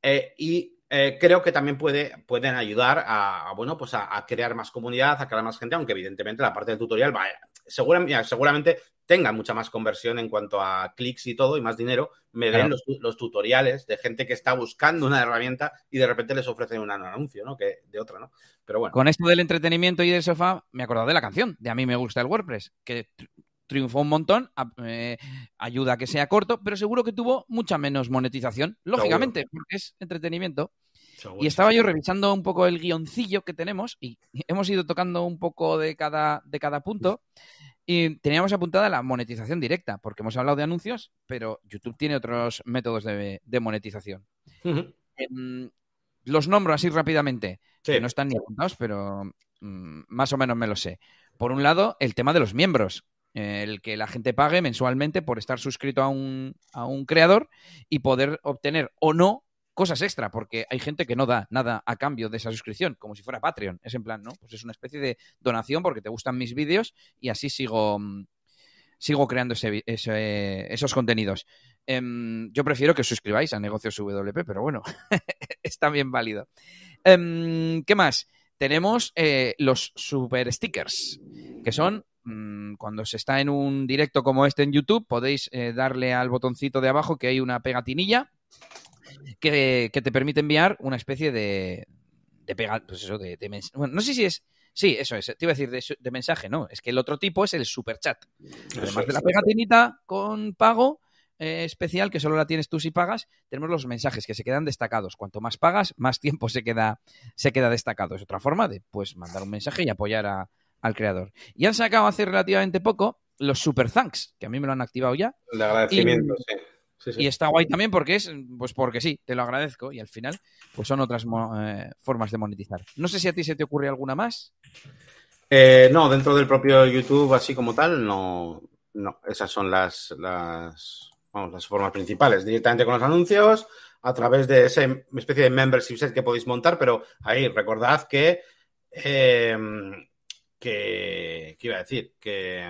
Eh, y eh, creo que también puede, pueden ayudar a, bueno, pues a, crear más comunidad, a crear más gente, aunque evidentemente la parte del tutorial vaya, seguramente, seguramente tenga mucha más conversión en cuanto a clics y todo y más dinero, me den los, tutoriales de gente que está buscando una herramienta y de repente les ofrecen un anuncio, ¿no? Que de otra, ¿no? Pero bueno. Con esto del entretenimiento y del sofá, me he acordado de la canción, de A mí me gusta el WordPress, que triunfó un montón, eh, ayuda a que sea corto, pero seguro que tuvo mucha menos monetización, lógicamente, porque es entretenimiento. Y estaba yo revisando un poco el guioncillo que tenemos y hemos ido tocando un poco de cada, de cada punto y teníamos apuntada la monetización directa, porque hemos hablado de anuncios, pero YouTube tiene otros métodos de, monetización. Em, los nombro así rápidamente, que no están ni apuntados, pero mm, más o menos me lo sé. Por un lado, el tema de los miembros, el que la gente pague mensualmente por estar suscrito a un, a un creador y poder obtener o no cosas extra, porque hay gente que no da nada a cambio de esa suscripción, como si fuera Patreon. Es en plan, ¿no? Pues es una especie de donación porque te gustan mis vídeos y así sigo, sigo creando esos contenidos. Em, yo prefiero que os suscribáis a Negocios WP, pero bueno, [laughs] es también válido. Em, ¿Qué más? Tenemos eh, los super stickers, que son Mm, cuando se está en un directo como este en YouTube, podéis eh, darle al botoncito de abajo que hay una pegatinilla que, te permite enviar una especie de, de pegar, pues eso, de, de bueno, no sé si es, sí, eso es, te iba a decir de, de mensaje, no, es que el otro tipo es el super chat. Además de la pegatinita con pago, eh, especial que solo la tienes tú si pagas, tenemos los mensajes que se quedan destacados. Cuanto más pagas, más tiempo se queda, se queda destacado. Es otra forma de pues, mandar un mensaje y apoyar a, al creador. Y han sacado hace relativamente poco los Super Thanks, que a mí me lo han activado ya. De agradecimiento, y, sí. Sí, sí. Y está guay también porque es, pues porque sí, te lo agradezco y al final, pues son otras eh, formas de monetizar. No sé si a ti se te ocurre alguna más. Eh, no, dentro del propio YouTube, así como tal, no, no. Esas son las, las, vamos, las formas principales. Directamente con los anuncios, a través de esa especie de membership set que podéis montar, pero ahí recordad que, eh, que, ¿qué iba a decir? Que,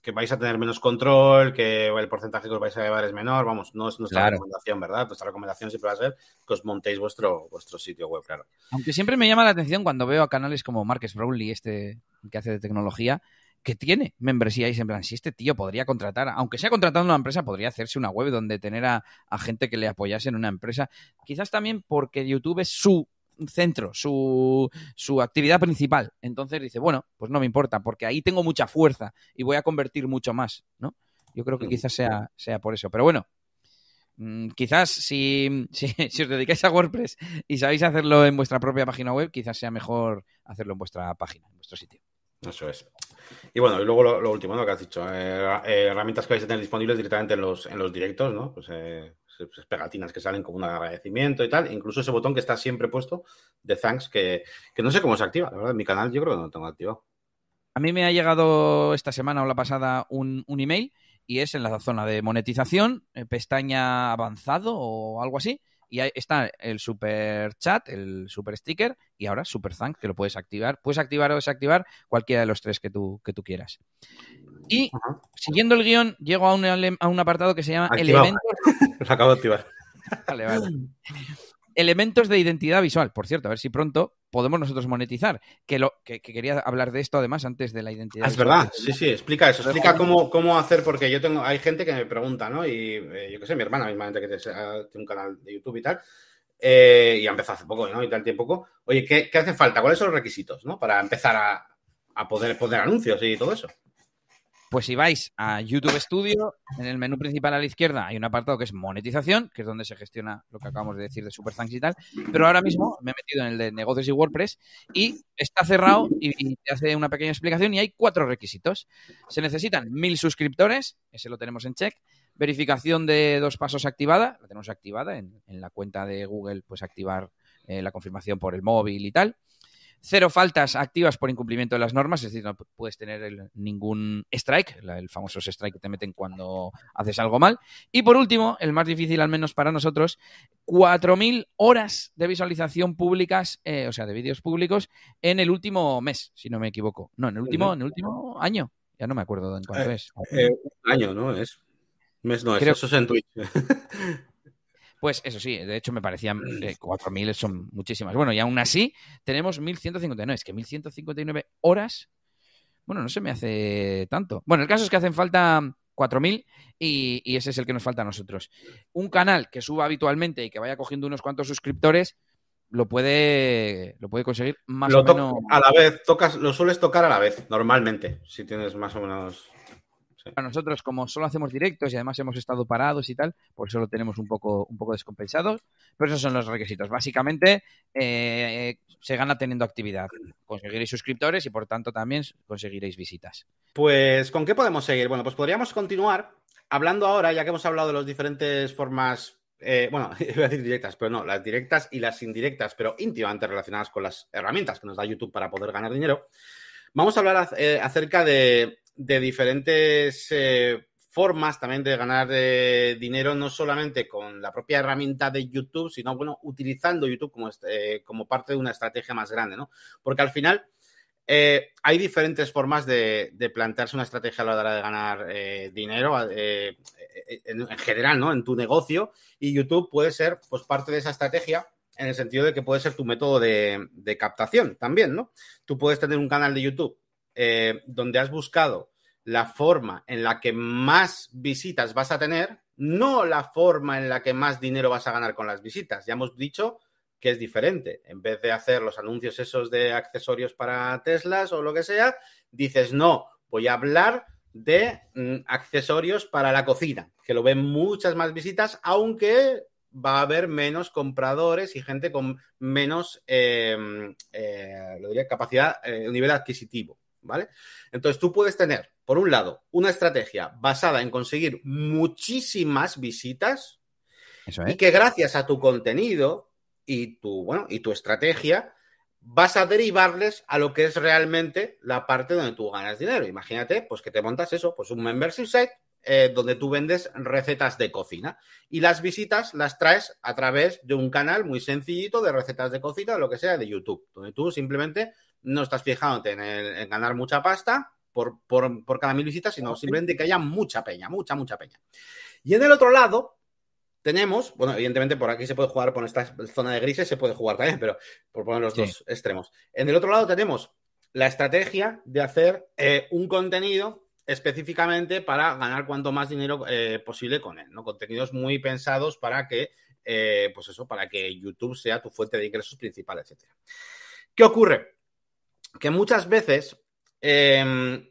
que, vais a tener menos control, que el porcentaje que os vais a llevar es menor. Vamos, no es nuestra claro. recomendación, ¿verdad? Nuestra recomendación siempre va a ser que os montéis vuestro, vuestro sitio web, claro. Aunque siempre me llama la atención cuando veo a canales como Marques Brownlee, este que hace de tecnología, que tiene membresía y en plan, si este tío podría contratar, aunque sea contratando una empresa, podría hacerse una web donde tener a, a, gente que le apoyase en una empresa. Quizás también porque YouTube es su centro, su, su actividad principal. Entonces dice, bueno, pues no me importa, porque ahí tengo mucha fuerza y voy a convertir mucho más, ¿no? Yo creo que quizás sea, sea por eso. Pero bueno, mmm, quizás si, [laughs] si, si, os dedicáis a WordPress y sabéis hacerlo en vuestra propia página web, quizás sea mejor hacerlo en vuestra página, en vuestro sitio. Eso es. Y bueno, y luego lo, lo último, ¿no? Que has dicho, eh, herramientas que vais a tener disponibles directamente en los, en los directos, ¿no? Pues, eh, pues pegatinas que salen como un agradecimiento y tal. Incluso ese botón que está siempre puesto de thanks, que, que no sé cómo se activa. La verdad, en mi canal yo creo que no lo tengo activado. A mí me ha llegado esta semana o la pasada un, un email y es en la zona de monetización, eh, pestaña avanzado o algo así. Y ahí está el super chat, el super sticker y ahora super thanks que lo puedes activar. Puedes activar o desactivar cualquiera de los tres que tú, que tú quieras. Y siguiendo el guion, llego a un, a un apartado que se llama Activado. Elementos. [laughs] Lo acabo de activar. Vale, vale. Elementos de identidad visual. Por cierto, a ver si pronto podemos nosotros monetizar. Que, lo, que, que quería hablar de esto además antes de la identidad. Ah, es verdad, sí, sí, explica eso. Explica cómo, cómo hacer, porque yo tengo, hay gente que me pregunta, ¿no? Y eh, yo qué sé, mi hermana mismamente que tiene un canal de YouTube y tal. Eh, y ha empezado hace poco, ¿no? Y tal tiempo. Oye, ¿qué, ¿qué, hace falta? ¿Cuáles son los requisitos, ¿no? Para empezar a, a poder poner anuncios y todo eso. Pues si vais a YouTube Studio, en el menú principal a la izquierda hay un apartado que es monetización, que es donde se gestiona lo que acabamos de decir de Super Thanks y tal. Pero ahora mismo me he metido en el de negocios y WordPress y está cerrado y, te hace una pequeña explicación y hay cuatro requisitos. Se necesitan mil suscriptores, ese lo tenemos en check. Verificación de dos pasos activada, la tenemos activada en, la cuenta de Google, pues activar eh, la confirmación por el móvil y tal. Cero faltas activas por incumplimiento de las normas, es decir, no puedes tener el, ningún strike, el, famoso strike que te meten cuando haces algo mal. Y por último, el más difícil, al menos para nosotros, 4.000 horas de visualización públicas, eh, o sea, de vídeos públicos, en el último mes, si no me equivoco. No, en el último, en el último año. Ya no me acuerdo en cuánto eh, es. Eh, un año, ¿no? Es. Mes no es, Creo... eso es en Twitch. [laughs] Pues eso sí, de hecho me parecían eh, 4.000 son muchísimas. Bueno, y aún así tenemos 1.159. Es que 1.159 horas, bueno, no se me hace tanto. Bueno, el caso es que hacen falta 4.000 y, y, ese es el que nos falta a nosotros. Un canal que suba habitualmente y que vaya cogiendo unos cuantos suscriptores lo puede, lo puede conseguir más lo o menos. A la vez, tocas, lo sueles tocar a la vez, normalmente, si tienes más o menos Sí. Para nosotros, como solo hacemos directos y además hemos estado parados y tal, por eso lo tenemos un poco, un poco descompensados. Pero esos son los requisitos. Básicamente, eh, se gana teniendo actividad. Conseguiréis suscriptores y por tanto también conseguiréis visitas. Pues, ¿con qué podemos seguir? Bueno, pues podríamos continuar hablando ahora, ya que hemos hablado de las diferentes formas eh, bueno, [laughs] iba a decir directas, pero no, las directas y las indirectas, pero íntimamente relacionadas con las herramientas que nos da YouTube para poder ganar dinero. Vamos a hablar eh, acerca de, de diferentes eh, formas también de ganar eh, dinero, no solamente con la propia herramienta de YouTube, sino, bueno, utilizando YouTube como, eh, como parte de una estrategia más grande, ¿no? Porque al final eh, hay diferentes formas de, plantearse una estrategia a la hora de ganar dinero en, en, general, ¿no? En tu negocio y YouTube puede ser, pues, parte de esa estrategia en el sentido de que puede ser tu método de, de captación también, ¿no? Tú puedes tener un canal de YouTube eh, donde has buscado la forma en la que más visitas vas a tener, no la forma en la que más dinero vas a ganar con las visitas. Ya hemos dicho que es diferente. En vez de hacer los anuncios esos de accesorios para Teslas o lo que sea, dices, no, voy a hablar de mm, accesorios para la cocina, que lo ven muchas más visitas, aunque va a haber menos compradores y gente con menos em, eh, lo diría, capacidad, eh, nivel adquisitivo. ¿Vale? Entonces tú puedes tener, por un lado, una estrategia basada en conseguir muchísimas visitas y que gracias a tu contenido y tu, bueno, y tu estrategia vas a derivarles a lo que es realmente la parte donde tú ganas dinero. Imagínate, pues que te montas eso, pues un membership site eh, donde tú vendes recetas de cocina y las visitas las traes a través de un canal muy sencillito de recetas de cocina, lo que sea, de YouTube, donde tú simplemente no estás fijándote en, ganar mucha pasta por, por, cada mil visitas, sino simplemente que haya mucha peña, mucha, mucha peña. Y en el otro lado, tenemos, bueno, evidentemente por aquí se puede jugar con esta zona de grises, se puede jugar también, pero por poner los dos extremos. En el otro lado tenemos la estrategia de hacer eh, un contenido específicamente para ganar cuanto más dinero eh, posible con él, ¿no? Contenidos muy pensados para que, eh, pues eso, para que YouTube sea tu fuente de ingresos principal, etcétera. ¿Qué ocurre? Que muchas veces em,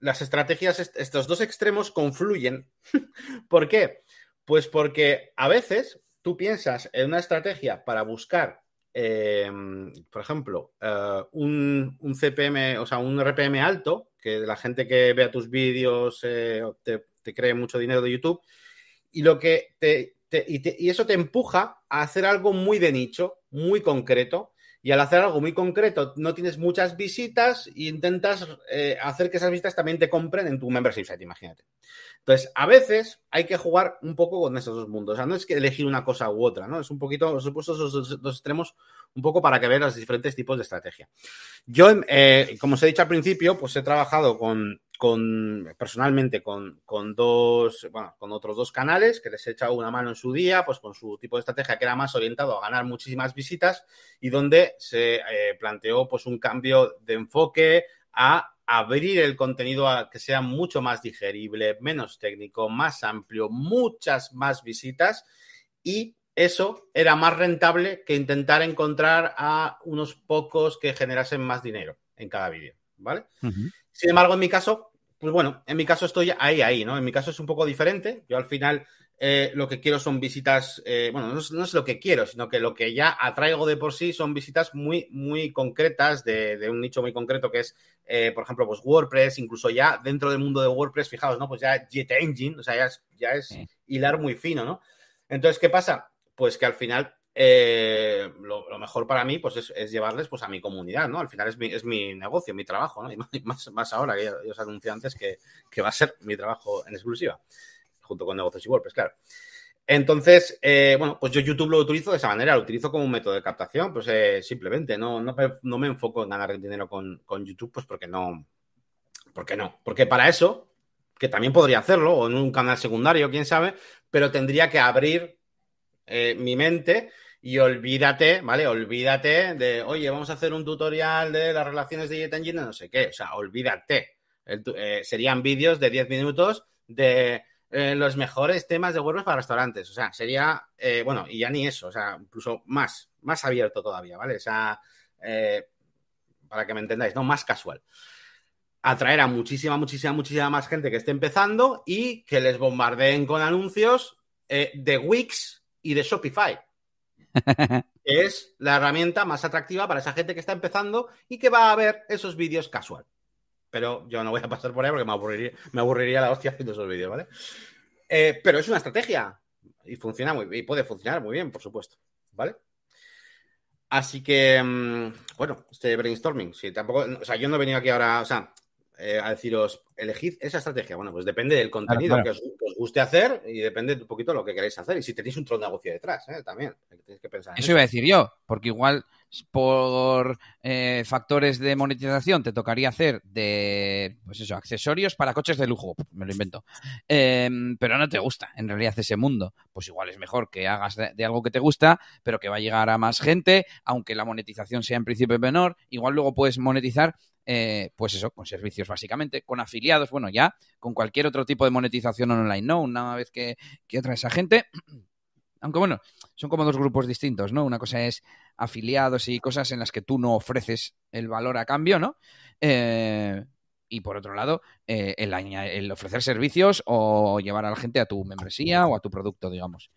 las estrategias, estos dos extremos confluyen. [laughs] ¿Por qué? Pues porque a veces tú piensas en una estrategia para buscar, em, por ejemplo, eh, un, un, CPM, o sea, un RPM alto, que la gente que vea tus vídeos eh, te, cree mucho dinero de YouTube, y lo que te, y, eso te empuja a hacer algo muy de nicho, muy concreto, y al hacer algo muy concreto no tienes muchas visitas e intentas eh, hacer que esas visitas también te compren en tu membership site, imagínate. Entonces, a veces hay que jugar un poco con esos dos mundos. O sea, no es que elegir una cosa u otra, ¿no? Es un poquito, os he puesto esos dos, extremos un poco para que vean los diferentes tipos de estrategia. Yo, eh, como os he dicho al principio, pues he trabajado con, con personalmente con, con, dos, bueno, con otros dos canales que les he echado una mano en su día, pues con su tipo de estrategia que era más orientado a ganar muchísimas visitas y donde se eh, planteó pues un cambio de enfoque a abrir el contenido a que sea mucho más digerible, menos técnico, más amplio, muchas más visitas y eso era más rentable que intentar encontrar a unos pocos que generasen más dinero en cada vídeo, ¿vale? Sin embargo, en mi caso, pues bueno, en mi caso estoy ahí, ahí, ¿no? En mi caso es un poco diferente. Yo al final eh, lo que quiero son visitas, eh, bueno, no es, lo que quiero, sino que lo que ya atraigo de por sí son visitas muy, muy concretas de, un nicho muy concreto que es, eh, por ejemplo, pues WordPress, incluso ya dentro del mundo de WordPress, fijaos, ¿no? Pues ya Jet Engine, o sea, ya es, ya es hilar muy fino, ¿no? Entonces, ¿qué pasa? Pues que al final lo, mejor para mí pues es, llevarles pues a mi comunidad, ¿no? Al final es mi, es mi negocio, mi trabajo, ¿no? [laughs] Y más, ahora que ya, os anuncié antes que, que, va a ser mi trabajo en exclusiva junto con negocios y WordPress, claro. Entonces, eh, bueno, pues yo YouTube lo utilizo de esa manera, lo utilizo como un método de captación, pues eh, simplemente no, no, me enfoco en ganar dinero con, YouTube, pues porque no, porque no, porque para eso, que también podría hacerlo, o en un canal secundario, quién sabe, pero tendría que abrir eh, mi mente y olvídate, ¿vale? Olvídate de, oye, vamos a hacer un tutorial de las relaciones de Jet Engine, no sé qué, o sea, olvídate. serían vídeos de 10 minutos de eh, los mejores temas de WordPress para restaurantes. O sea, sería, eh, bueno, y ya ni eso, o sea, incluso más, más abierto todavía, ¿vale? O sea, eh, para que me entendáis, ¿no? Más casual. Atraer a muchísima, muchísima, muchísima más gente que esté empezando y que les bombardeen con anuncios de Wix y de Shopify. [laughs] es la herramienta más atractiva para esa gente que está empezando y que va a ver esos vídeos casual pero yo no voy a pasar por ahí porque me aburriría, me aburriría la hostia haciendo esos vídeos, ¿vale? Eh, pero es una estrategia y funciona muy y puede funcionar muy bien, por supuesto, ¿vale? Así que, mm, bueno, este brainstorming, sí, tampoco, o sea, yo no he venido aquí ahora, o sea, eh, a deciros, elegid esa estrategia. Bueno, pues depende del contenido Que, os, guste hacer y depende un poquito de lo que queréis hacer. Y si tenéis un trono de negocio detrás, ¿eh? también. Tenéis que pensar eso, iba a decir yo, porque igual por eh, factores de monetización te tocaría hacer de, pues eso, accesorios para coches de lujo, me lo invento. Em, pero no te gusta en realidad ese mundo. Pues igual es mejor que hagas de, algo que te gusta, pero que va a llegar a más gente, aunque la monetización sea en principio menor. Igual luego puedes monetizar eh, pues eso, con servicios básicamente, con afiliados, bueno, ya con cualquier otro tipo de monetización online, ¿no? Una vez que, que otra esa gente Aunque bueno, son como dos grupos distintos, ¿no? Una cosa es afiliados y cosas en las que tú no ofreces el valor a cambio, ¿no? Eh, y por otro lado, eh, el, el, ofrecer servicios o llevar a la gente a tu membresía o a tu producto, digamos.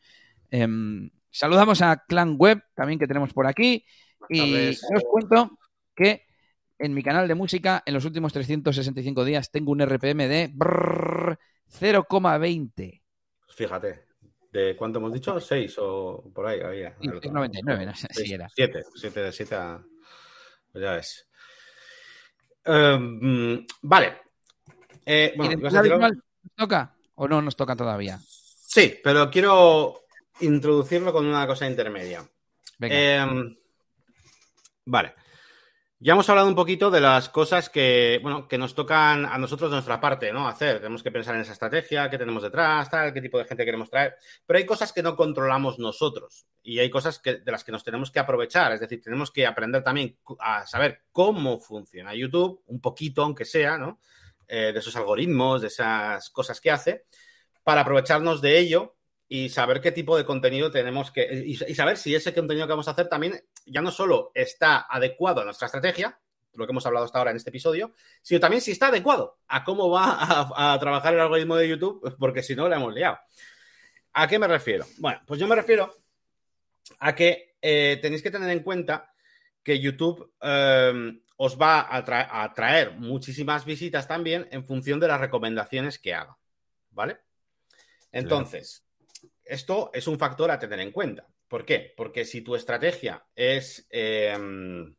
Em, saludamos a Clan Web, también que tenemos por aquí. Y os cuento que en mi canal de música, en los últimos 365 días, tengo un RPM de 0,20. Fíjate, ¿de cuánto hemos dicho? ¿6 o por ahí? Había, 99, no sé si era. 7, 7 de 7 a... Pues ya ves. Um, vale. Eh, bueno, ¿Nos toca o no nos toca todavía? Sí, pero quiero introducirlo con una cosa intermedia. Eh, vale. Ya hemos hablado un poquito de las cosas que, bueno, que nos tocan a nosotros de nuestra parte, ¿no? Hacer. Tenemos que pensar en esa estrategia, qué tenemos detrás, tal, qué tipo de gente queremos traer. Pero hay cosas que no controlamos nosotros y hay cosas que, de las que nos tenemos que aprovechar. Es decir, tenemos que aprender también a saber cómo funciona YouTube, un poquito, aunque sea, ¿no? Eh, de esos algoritmos, de esas cosas que hace, para aprovecharnos de ello y saber qué tipo de contenido tenemos que. Y, saber si ese contenido que vamos a hacer también ya no solo está adecuado a nuestra estrategia, lo que hemos hablado hasta ahora en este episodio, sino también si está adecuado a cómo va [laughs] a, trabajar el algoritmo de YouTube, porque si no, le hemos liado. ¿A qué me refiero? Bueno, pues yo me refiero a que eh, tenéis que tener en cuenta que YouTube eh, os va a, a traer muchísimas visitas también en función de las recomendaciones que haga. ¿Vale? Entonces, esto es un factor a tener en cuenta. ¿Por qué? Porque si tu estrategia es, em,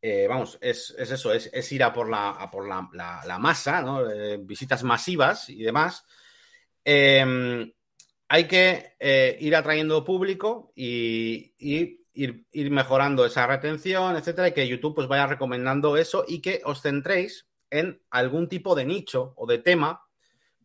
eh, vamos, es, eso, es, ir a por la, por la, masa, ¿no? Eh, visitas masivas y demás, em, hay que eh, ir atrayendo público y, ir, mejorando esa retención, etcétera, y que YouTube pues vaya recomendando eso y que os centréis en algún tipo de nicho o de tema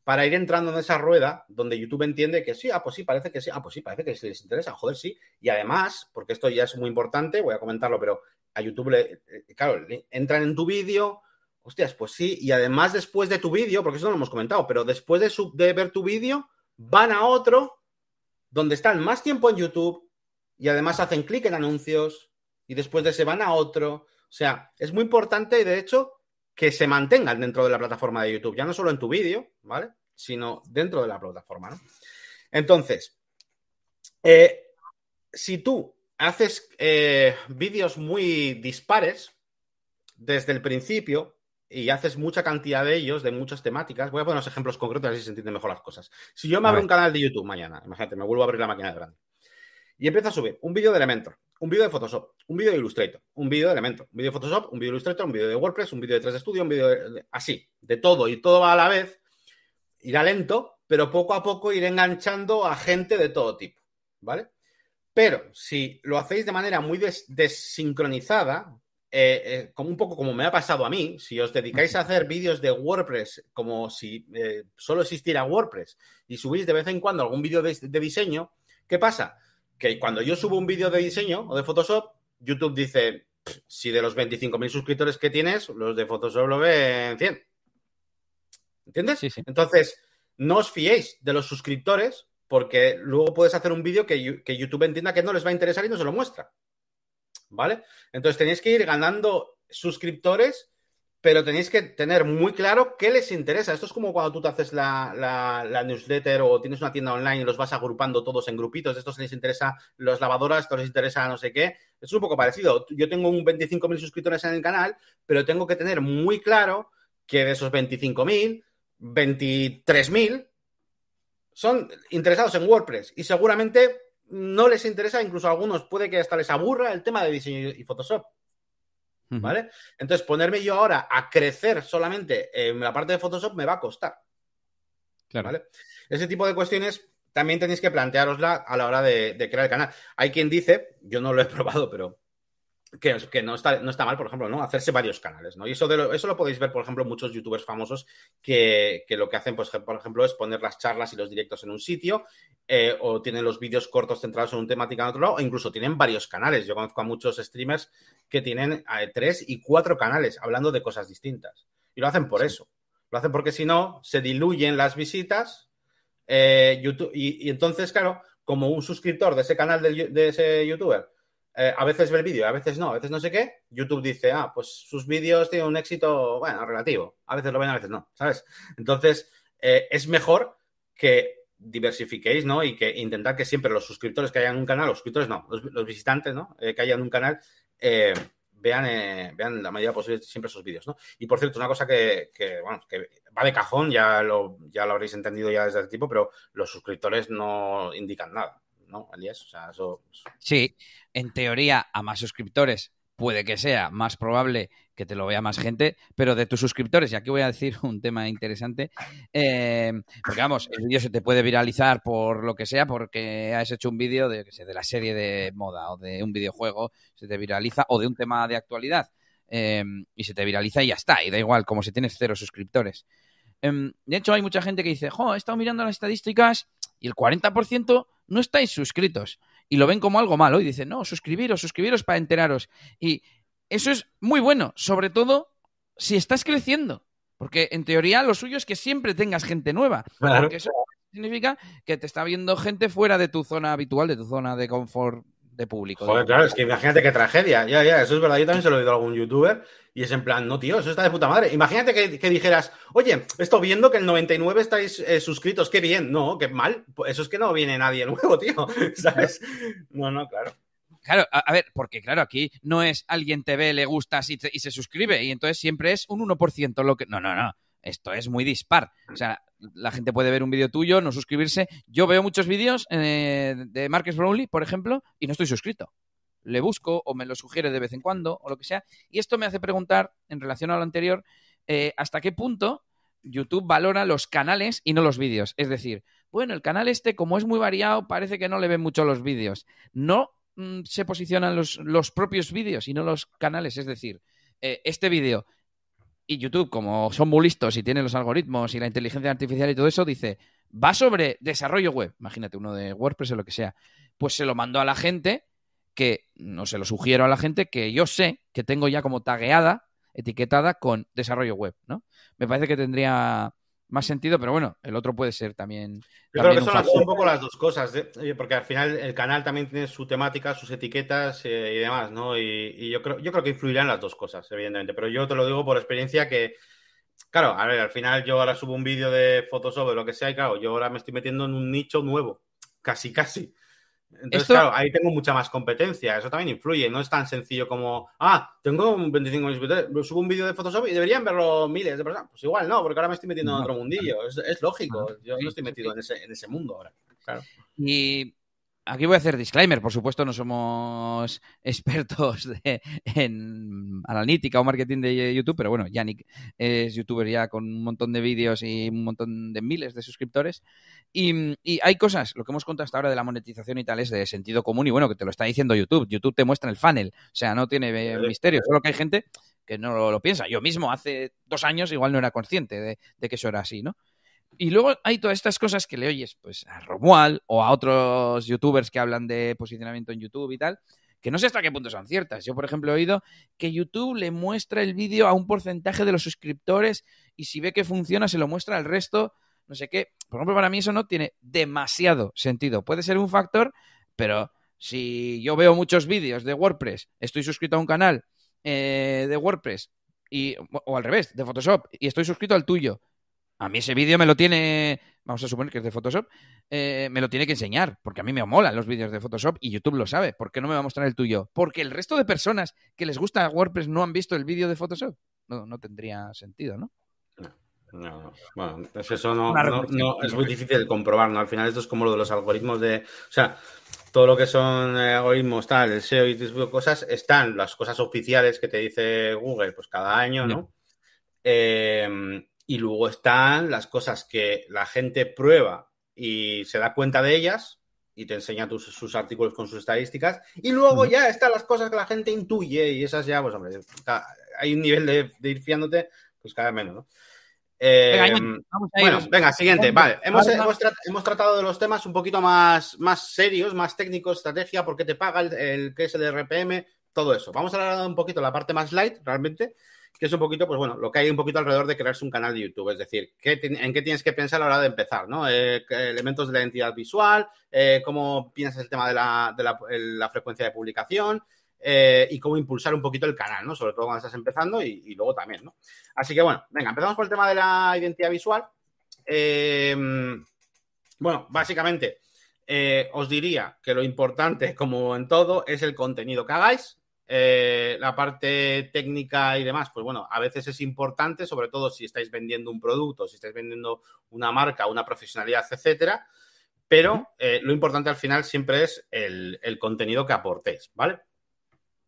para ir entrando en esa rueda donde YouTube entiende que sí, ah, pues sí, parece que sí, ah, pues sí, parece que sí les interesa, joder, sí. Y además, porque esto ya es muy importante, voy a comentarlo, pero a YouTube, le, eh, claro, entran en tu vídeo, hostias, pues sí, y además después de tu vídeo, porque eso no lo hemos comentado, pero después de, de ver tu vídeo, van a otro donde están más tiempo en YouTube y además hacen clic en anuncios y después de ese van a otro. O sea, es muy importante y de hecho que se mantengan dentro de la plataforma de YouTube, ya no solo en tu vídeo, ¿vale? Sino dentro de la plataforma, ¿no? Entonces, eh, si tú haces eh, vídeos muy dispares desde el principio y haces mucha cantidad de ellos, de muchas temáticas, voy a poner unos ejemplos concretos así se entienden mejor las cosas. Si yo me abro un canal de YouTube mañana, imagínate, me vuelvo a abrir la máquina de grande y empiezo a subir un vídeo de Elementor, un vídeo de Photoshop, un vídeo de Illustrator, un vídeo de Elementor, un vídeo de Photoshop, un vídeo de Illustrator, un vídeo de WordPress, un vídeo de 3D Studio, un vídeo de, así, de todo, y todo va a la vez, irá lento, pero poco a poco iré enganchando a gente de todo tipo, ¿vale? Pero si lo hacéis de manera muy desincronizada, eh, eh, como un poco como me ha pasado a mí, si os dedicáis a hacer vídeos de WordPress como si eh, solo existiera WordPress y subís de vez en cuando algún vídeo de, de diseño, ¿qué pasa? Que cuando yo subo un vídeo de diseño o de Photoshop, YouTube dice, si de los 25.000 suscriptores que tienes, los de Photoshop lo ven 100. ¿Entiendes? Sí, Entonces, no os fiéis de los suscriptores porque luego puedes hacer un vídeo que, que, YouTube entienda que no les va a interesar y no se lo muestra. ¿Vale? Entonces tenéis que ir ganando suscriptores pero tenéis que tener muy claro qué les interesa. Esto es como cuando tú te haces la, newsletter o tienes una tienda online y los vas agrupando todos en grupitos. Estos les interesa las lavadoras, esto les interesa no sé qué. Es un poco parecido. Yo tengo un 25.000 suscriptores en el canal, pero tengo que tener muy claro que de esos 25.000, 23.000 son interesados en WordPress y seguramente no les interesa, incluso a algunos puede que hasta les aburra el tema de diseño y Photoshop. ¿Vale? Entonces, ponerme yo ahora a crecer solamente en la parte de Photoshop me va a costar. ¿Vale? Ese tipo de cuestiones también tenéis que plantearosla a la hora de, crear el canal. Hay quien dice, yo no lo he [laughs] probado, pero que, que no, está, no está mal, por ejemplo, ¿no? Hacerse varios canales, ¿no? Y eso, de lo, eso lo podéis ver, por ejemplo, muchos youtubers famosos que, lo que hacen, pues, por ejemplo, es poner las charlas y los directos en un sitio, eh, o tienen los vídeos cortos centrados en un temática en otro lado, o incluso tienen varios canales. Yo conozco a muchos streamers que tienen eh, tres y cuatro canales hablando de cosas distintas. Y lo hacen por eso. Lo hacen porque si no, se diluyen las visitas. Eh, YouTube, y, y entonces, claro, como un suscriptor de ese canal de, ese youtuber eh, a veces ve el vídeo, a veces no, a veces no sé qué, YouTube dice, ah, pues sus vídeos tienen un éxito, bueno, relativo. A veces lo ven, a veces no, ¿sabes? Entonces, eh, es mejor que diversifiquéis, ¿no? Y que intentar que siempre los suscriptores que hayan un canal, los suscriptores no, los, visitantes, ¿no? que hayan un canal, vean, eh, vean la medida posible siempre esos vídeos, ¿no? Y por cierto, una cosa que, bueno, que va de cajón, ya lo, ya lo habréis entendido ya desde el tipo, pero los suscriptores no indican nada, ¿no, Elías? O sea, eso... Sí, en teoría, a más suscriptores puede que sea más probable que te lo vea más gente, pero de tus suscriptores, y aquí voy a decir un tema interesante, eh, porque vamos, el vídeo se te puede viralizar por lo que sea, porque has hecho un vídeo de, de la serie de moda o de un videojuego, se te viraliza, o de un tema de actualidad, eh, y se te viraliza y ya está, y da igual, como si tienes cero suscriptores. Em, de hecho, hay mucha gente que dice, jo, he estado mirando las estadísticas y el 40% no estáis suscritos. Y lo ven como algo malo y dicen, no, suscribiros, suscribiros para enteraros. Y eso es muy bueno, sobre todo si estás creciendo. Porque en teoría lo suyo es que siempre tengas gente nueva. Porque eso significa que te está viendo gente fuera de tu zona habitual, de tu zona de confort de público. Joder, claro, es que imagínate qué tragedia. Ya, ya, eso es verdad. Yo también se lo he oído a algún youtuber y es en plan, no, tío, eso está de puta madre. Imagínate que, dijeras, oye, estoy viendo que el 99 estáis eh, suscritos, qué bien. No, qué mal. Pues eso es que no viene nadie [laughs] nuevo, tío. ¿Sabes? No, no, claro. Claro, a, ver, porque claro, aquí no es alguien te ve, le gusta y, y se suscribe y entonces siempre es un 1% lo que... No, no, no. Esto es muy dispar. O sea, la gente puede ver un vídeo tuyo, no suscribirse. Yo veo muchos vídeos eh, de Marcus Brownlee, por ejemplo, y no estoy suscrito. Le busco o me lo sugiere de vez en cuando o lo que sea. Y esto me hace preguntar, en relación a lo anterior, eh, hasta qué punto YouTube valora los canales y no los vídeos. Es decir, bueno, el canal este, como es muy variado, parece que no le ven mucho los vídeos. No Mm, se posicionan los, los propios vídeos y no los canales. Es decir, eh, este vídeo y YouTube, como son muy listos y tienen los algoritmos y la inteligencia artificial y todo eso, dice, va sobre desarrollo web. Imagínate uno de WordPress o lo que sea. Pues se lo mando a la gente que, no se lo sugiero a la gente que yo sé que tengo ya como tagueada, etiquetada con desarrollo web, ¿no? Me parece que tendría más sentido, pero bueno, el otro puede ser también. Yo creo que son, un poco las dos cosas, ¿eh? porque al final el canal también tiene su temática, sus etiquetas eh, y demás, ¿no? Y, yo creo, yo creo que influirán las dos cosas, evidentemente. Pero yo te lo digo por experiencia que, claro, a ver, al final yo ahora subo un vídeo de Photoshop o lo que sea, y claro, yo ahora me estoy metiendo en un nicho nuevo, casi, casi. Entonces, claro, ahí tengo mucha más competencia. Eso también influye. No es tan sencillo como, ah, tengo 25 suscriptores, subo un vídeo de Photoshop y deberían verlo miles de personas. Pues igual no, porque ahora me estoy metiendo en otro mundillo. Es, lógico. Yo no estoy metido en ese, en ese mundo ahora. Claro. Y Aquí voy a hacer disclaimer, por supuesto no somos [laughs] expertos en analítica o marketing de YouTube, pero bueno, Yannick es youtuber ya con un montón de vídeos y un montón de miles de suscriptores. Y, hay cosas, lo que hemos contado hasta ahora de la monetización y tal es de sentido común y bueno, que te lo está diciendo YouTube. YouTube te muestra el funnel, o sea, no tiene misterio, solo que hay gente que no lo, piensa. Yo mismo hace dos años igual no era consciente de, de que eso era así, ¿no? Y luego hay todas estas cosas que le oyes pues a Romual o a otros youtubers que hablan de posicionamiento en YouTube y tal, que no sé hasta qué punto son ciertas. Yo, por ejemplo, he oído que YouTube le muestra el vídeo a un porcentaje de los suscriptores y si ve que funciona se lo muestra al resto, no sé qué. Por ejemplo, para mí eso no tiene demasiado sentido. Puede ser un factor, pero si yo veo muchos vídeos de WordPress, estoy suscrito a un canal eh, de WordPress y, o al revés, de Photoshop, y estoy suscrito al tuyo a mí ese vídeo me lo tiene, vamos a suponer que es de Photoshop, eh, me lo tiene que enseñar, porque a mí me molan los vídeos de Photoshop y YouTube lo sabe. ¿Por qué no me va a mostrar el tuyo? Porque el resto de personas que les gusta WordPress no han visto el vídeo de Photoshop. No, no tendría sentido, ¿no? No, bueno, pues eso no, es muy difícil de comprobar, ¿no? Al final esto es como lo de los algoritmos de, o sea, todo lo que son eh, algoritmos, tal, el SEO y tipo de cosas, están las cosas oficiales que te dice Google, pues cada año, ¿no? Eh, y luego están las cosas que la gente prueba y se da cuenta de ellas y te enseña sus artículos con sus estadísticas. Y luego ya están las cosas que la gente intuye y esas ya, pues hombre, hay un nivel de, ir fiándote, pues cada vez menos, ¿no? Em, bueno, venga, siguiente. Vale, hemos, hemos, tratado de los temas un poquito más, más serios, más técnicos, estrategia, por qué te paga el, el qué es el RPM, todo eso. Vamos a hablar un poquito de la parte más light, realmente, que es un poquito, pues bueno, lo que hay un poquito alrededor de crearse un canal de YouTube. Es decir, en qué tienes que pensar a la hora de empezar, ¿no? Eh, elementos de la identidad visual, eh, cómo piensas el tema de la, frecuencia de publicación. Eh, y cómo impulsar un poquito el canal, ¿no? Sobre todo cuando estás empezando y, luego también, ¿no? Así que bueno, venga, empezamos por el tema de la identidad visual. bueno, básicamente, os diría que lo importante, [laughs] como en todo, es el contenido que hagáis. Eh, la parte técnica y demás, pues bueno, a veces es importante, sobre todo si estáis vendiendo un producto, si estáis vendiendo una marca, una profesionalidad, etcétera. Pero eh, lo importante al final siempre es el, contenido que aportéis, ¿ale?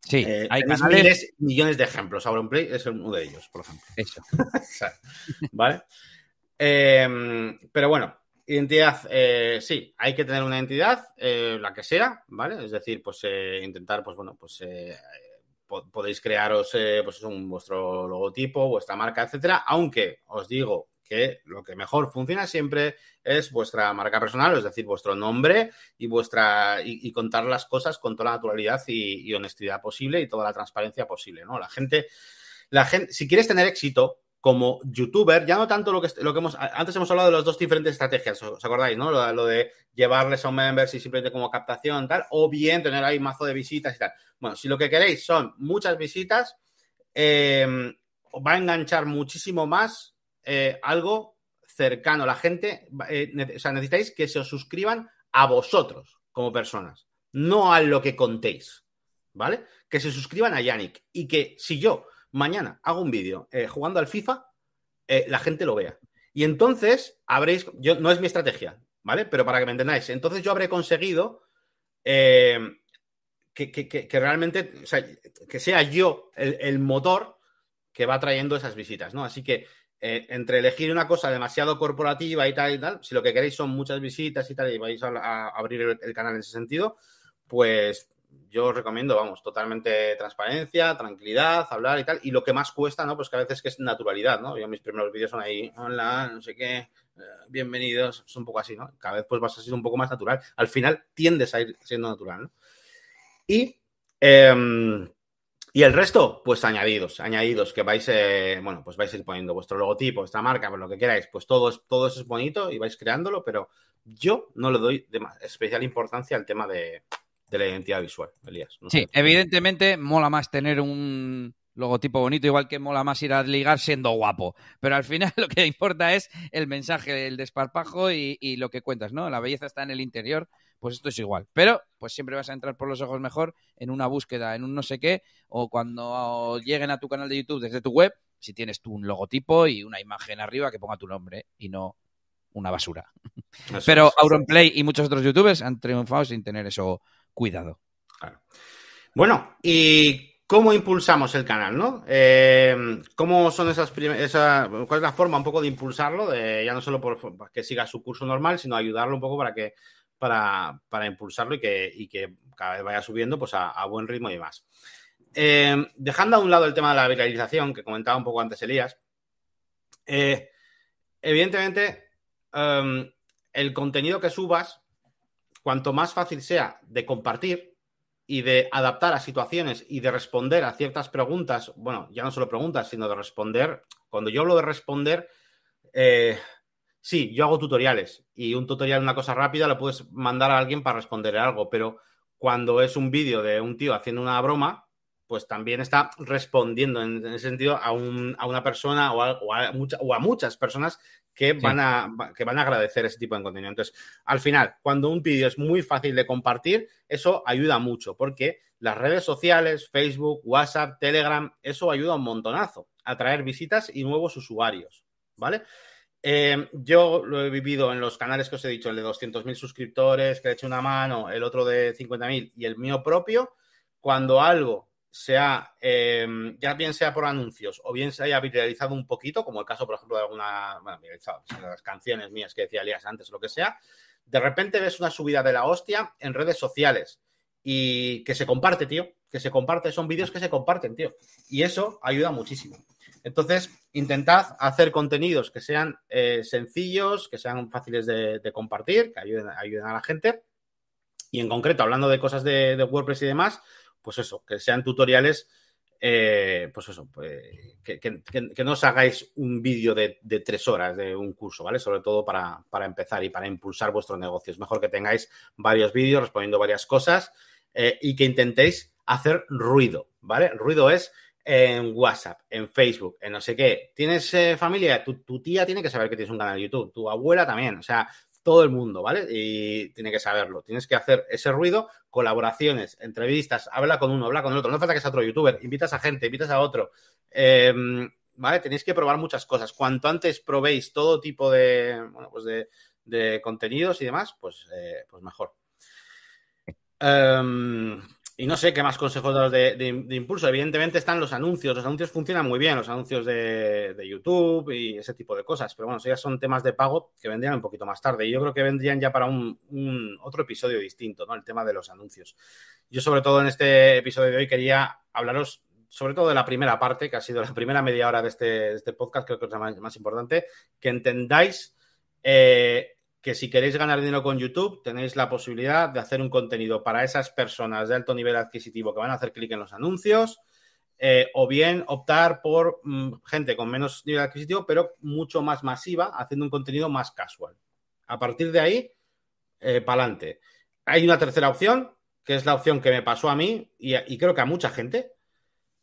Sí, eh, hay miles, millones de ejemplos. Auronplay es uno de ellos, por ejemplo. Eso. [laughs] ¿Vale? pero bueno, Identidad, eh, sí, hay que tener una identidad, eh, la que sea, ¿vale? Es decir, pues eh, intentar, pues bueno, pues podéis crearos pues un, vuestro logotipo, vuestra marca, etcétera, aunque os digo que lo que mejor funciona siempre es vuestra marca personal, es decir, vuestro nombre y vuestra y, contar las cosas con toda la naturalidad y, y, honestidad posible y toda la transparencia posible, ¿no? La gente, la gente, si quieres tener éxito, como youtuber, ya no tanto lo que, lo que hemos. Antes hemos hablado de las dos diferentes estrategias, ¿os acordáis, no? Lo, de llevarles a un members y simplemente como captación, tal, o bien tener ahí mazo de visitas y tal. Bueno, si lo que queréis son muchas visitas, eh, va a enganchar muchísimo más eh, algo cercano. La gente, eh, o sea, necesitáis que se os suscriban a vosotros como personas, no a lo que contéis, ¿vale? Que se suscriban a Yannick y que si yo mañana hago un vídeo eh, jugando al FIFA, eh, la gente lo vea. Y entonces habréis, yo no es mi estrategia, ¿vale? Pero para que me entendáis, entonces yo habré conseguido eh, que, realmente, o sea, que sea yo el, motor que va trayendo esas visitas, ¿no? Así que entre elegir una cosa demasiado corporativa y tal y tal, si lo que queréis son muchas visitas y tal, y vais a, abrir el canal en ese sentido, pues yo recomiendo, vamos, totalmente transparencia, tranquilidad, hablar y tal. Y lo que más cuesta, ¿no? Pues que a veces que es naturalidad, ¿no? Yo mis primeros vídeos son ahí, hola, no sé qué, eh, bienvenidos, es un poco así, ¿no? Cada vez pues vas a ser un poco más natural. Al final tiendes a ir siendo natural, ¿no? Y, em, y el resto, pues añadidos, añadidos, que vais, eh, bueno, pues vais a ir poniendo vuestro logotipo, vuestra marca, pues lo que queráis, pues todo, es, todo eso es bonito y vais creándolo, pero yo no le doy especial importancia al tema de, de la identidad visual, Elías. sí, evidentemente mola más tener un logotipo bonito, igual que mola más ir a ligar siendo guapo. Pero al final [laughs] lo que importa es el mensaje, el desparpajo y, y, lo que cuentas, ¿no? La belleza está en el interior, pues esto es igual. Pero pues siempre vas a entrar por los ojos mejor en una búsqueda, en un no sé qué, o cuando lleguen a tu canal de YouTube desde tu web, si tienes tú un logotipo y una imagen arriba que ponga tu nombre y no una basura. Pero Auronplay y muchos otros youtubers han triunfado sin tener eso cuidado. Bueno, ¿y cómo impulsamos el canal, no? Eh, ¿Cómo son esas esa, ¿Cuál es la forma un poco de impulsarlo? Ya no solo por que siga su curso normal, sino ayudarlo un poco para que para, impulsarlo y que, que, cada vez vaya subiendo pues a, buen ritmo y demás. Eh, dejando a un lado el tema de la viralización, que comentaba un poco antes Elías, eh, evidentemente el contenido que subas cuanto más fácil sea de compartir y de adaptar a situaciones y de responder a ciertas preguntas, bueno, ya no solo preguntas, sino de responder, cuando yo hablo de responder, eh, sí, yo hago tutoriales y un tutorial, una cosa rápida, lo puedes mandar a alguien para responder algo, pero cuando es un vídeo de un tío haciendo una broma, pues también está respondiendo en, ese sentido a, una persona o o a muchas personas que van, a, que van a agradecer ese tipo de contenido. Entonces, al final, cuando un vídeo es muy fácil de compartir, eso ayuda mucho, porque las redes sociales, Facebook, WhatsApp, Telegram, eso ayuda un montonazo a traer visitas y nuevos usuarios, ¿vale? Eh, yo lo he vivido en los canales que os he dicho, el de 200.000 suscriptores, que he hecho una mano, el otro de 50.000 y el mío propio. Cuando algo sea, em, ya bien sea por anuncios o bien se haya viralizado un poquito, como el caso, por ejemplo, de alguna, bueno, las canciones mías que decía Elías antes, lo que sea, de repente ves una subida de la hostia en redes sociales y que se comparte, tío, que se comparte, son vídeos que se comparten, tío, y eso ayuda muchísimo. Entonces, intentad hacer contenidos que sean eh, sencillos, que sean fáciles de, compartir, que ayuden, ayuden, a la gente. Y en concreto, hablando de cosas de WordPress y demás, pues eso, que sean tutoriales, eh, pues eso, pues, que, no os hagáis un vídeo de, tres horas de un curso, ¿vale? Sobre todo para, empezar y para impulsar vuestro negocio. Es mejor que tengáis varios vídeos respondiendo varias cosas eh, y que intentéis hacer ruido, ¿vale? Ruido es en WhatsApp, en Facebook, en no sé qué. ¿Tienes eh, familia? Tu, tía tiene que saber que tienes un canal de YouTube, tu abuela también. O sea, todo el mundo, ¿vale? Y tiene que saberlo. Tienes que hacer ese ruido, colaboraciones, entrevistas, habla con uno, habla con el otro. No falta que sea otro youtuber, invitas a gente, invitas a otro. Em, ¿Vale? Tenéis que probar muchas cosas. Cuanto antes probéis todo tipo de, bueno, pues de, contenidos y demás, pues, eh, pues mejor. Em, y no sé qué más consejos daros de, impulso. Evidentemente están los anuncios. Los anuncios funcionan muy bien, los anuncios de, YouTube y ese tipo de cosas. Pero bueno, eso ya son temas de pago que vendrían un poquito más tarde. Y yo creo que vendrían ya para un, otro episodio distinto, ¿no? El tema de los anuncios. Yo, sobre todo en este episodio de hoy, quería hablaros sobre todo de la primera parte, que ha sido la primera media hora de este, este podcast, creo que es la más, importante, que entendáis eh, que si queréis ganar dinero con YouTube, tenéis la posibilidad de hacer un contenido para esas personas de alto nivel adquisitivo que van a hacer clic en los anuncios, eh, o bien optar por mm, gente con menos nivel adquisitivo, pero mucho más masiva, haciendo un contenido más casual. A partir de ahí, eh, para adelante. Hay una tercera opción, que es la opción que me pasó a mí y creo que a mucha gente,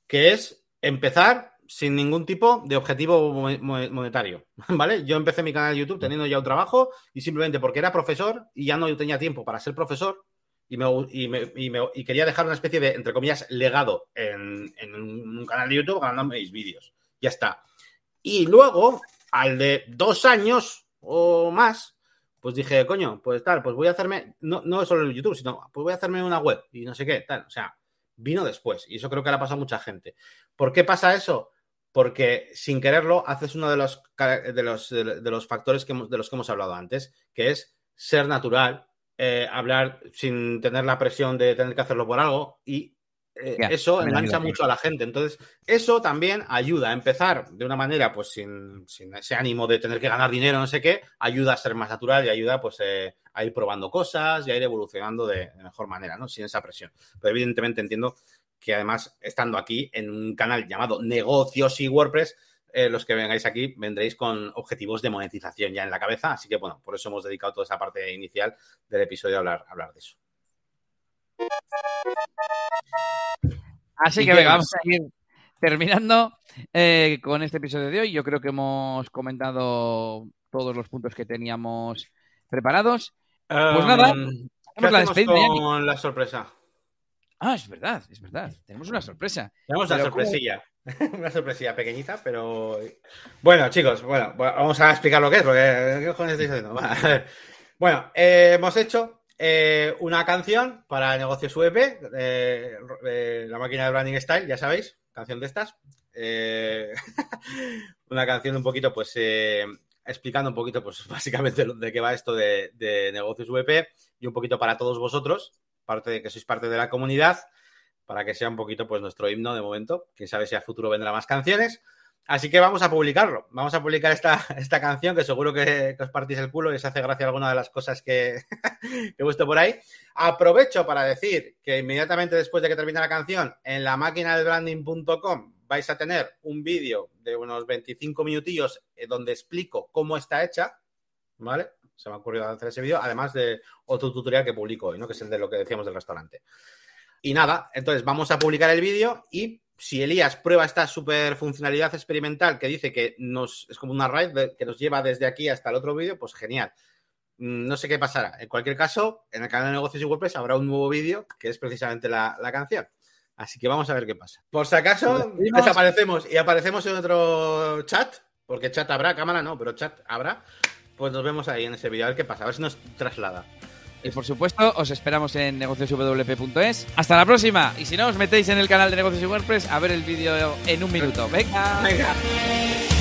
que es empezar sin ningún tipo de objetivo monetario, [laughs] ¿vale? Yo empecé mi canal de YouTube teniendo ya un trabajo y simplemente porque era profesor y ya no tenía tiempo para ser profesor y, y, quería dejar una especie de, entre comillas, legado en, un canal de YouTube ganando mis vídeos. Ya está. Y luego, al de dos años o más, pues dije, coño, pues tal, pues voy a hacerme, no, no solo en YouTube, sino, pues voy a hacerme una web y no sé qué, tal. O sea, vino después. Y eso creo que le ha pasado a mucha gente. ¿Por qué pasa eso? Porque sin quererlo haces uno de los, de los, de los factores que de los que hemos hablado antes, que es ser natural, eh, hablar sin tener la presión de tener que hacerlo por algo y eh, eso engancha mucho a la gente. Entonces, eso también ayuda a empezar de una manera, pues sin, ese ánimo de tener que ganar dinero, no sé qué, ayuda a ser más natural y ayuda pues eh, a ir probando cosas y a ir evolucionando de, de, mejor manera, ¿no? Sin esa presión. Pero evidentemente entiendo que además, estando aquí en un canal llamado Negocios y WordPress, eh, los que vengáis aquí vendréis con objetivos de monetización ya en la cabeza. Así que, bueno, por eso hemos dedicado toda esa parte inicial del episodio a hablar, hablar de eso. Así que venga, vamos a ir terminando eh, con este episodio de hoy. Yo creo que hemos comentado todos los puntos que teníamos preparados. Pues nada, ¿qué la con la sorpresa? Ah, es verdad, es verdad. Tenemos una sorpresa. Tenemos una sorpresilla. [laughs] una sorpresilla pequeñita, pero. Bueno, chicos, bueno, vamos a explicar lo que es, porque ¿qué cojones estáis haciendo? [laughs] Bueno, eh, hemos hecho eh, una canción para negocios VP, eh, la máquina de branding style, ya sabéis, canción de estas. [laughs] una canción un poquito, pues, explicando un poquito, pues, básicamente de qué va esto de, de negocios VP y un poquito para todos vosotros, parte de que sois parte de la comunidad, para que sea un poquito pues nuestro himno de momento. Quién sabe si a futuro vendrán más canciones. Así que vamos a publicarlo. Vamos a publicar esta, [laughs] esta canción que seguro que, os partís el culo y os hace gracia alguna de las cosas que, [laughs] que he puesto por ahí. Aprovecho para decir que inmediatamente después de que termine la canción, en la máquina del branding.com vais a tener un vídeo de unos 25 minutillos eh, donde explico cómo está hecha, ¿vale? Se me ha ocurrido hacer ese vídeo, además de otro tutorial que publico hoy, ¿no? Que es el de lo que decíamos del restaurante. Y nada, entonces vamos a publicar el vídeo y si Elías prueba esta super funcionalidad experimental que dice que nos es como una raid que nos lleva desde aquí hasta el otro vídeo, pues genial. Mm, no sé qué pasará. En cualquier caso, en el canal de negocios y WordPress habrá un nuevo vídeo que es precisamente la, la canción. Así que vamos a ver qué pasa. Por si acaso, desaparecemos y aparecemos en otro chat, porque chat habrá, cámara no, pero chat habrá pues nos vemos ahí en ese vídeo, a ver qué pasa, a ver si nos traslada. Y por supuesto, os esperamos en negocioswp.es. Hasta la próxima. Y si no, os metéis en el canal de Negocios y WordPress a ver el vídeo en un minuto. Venga. Venga.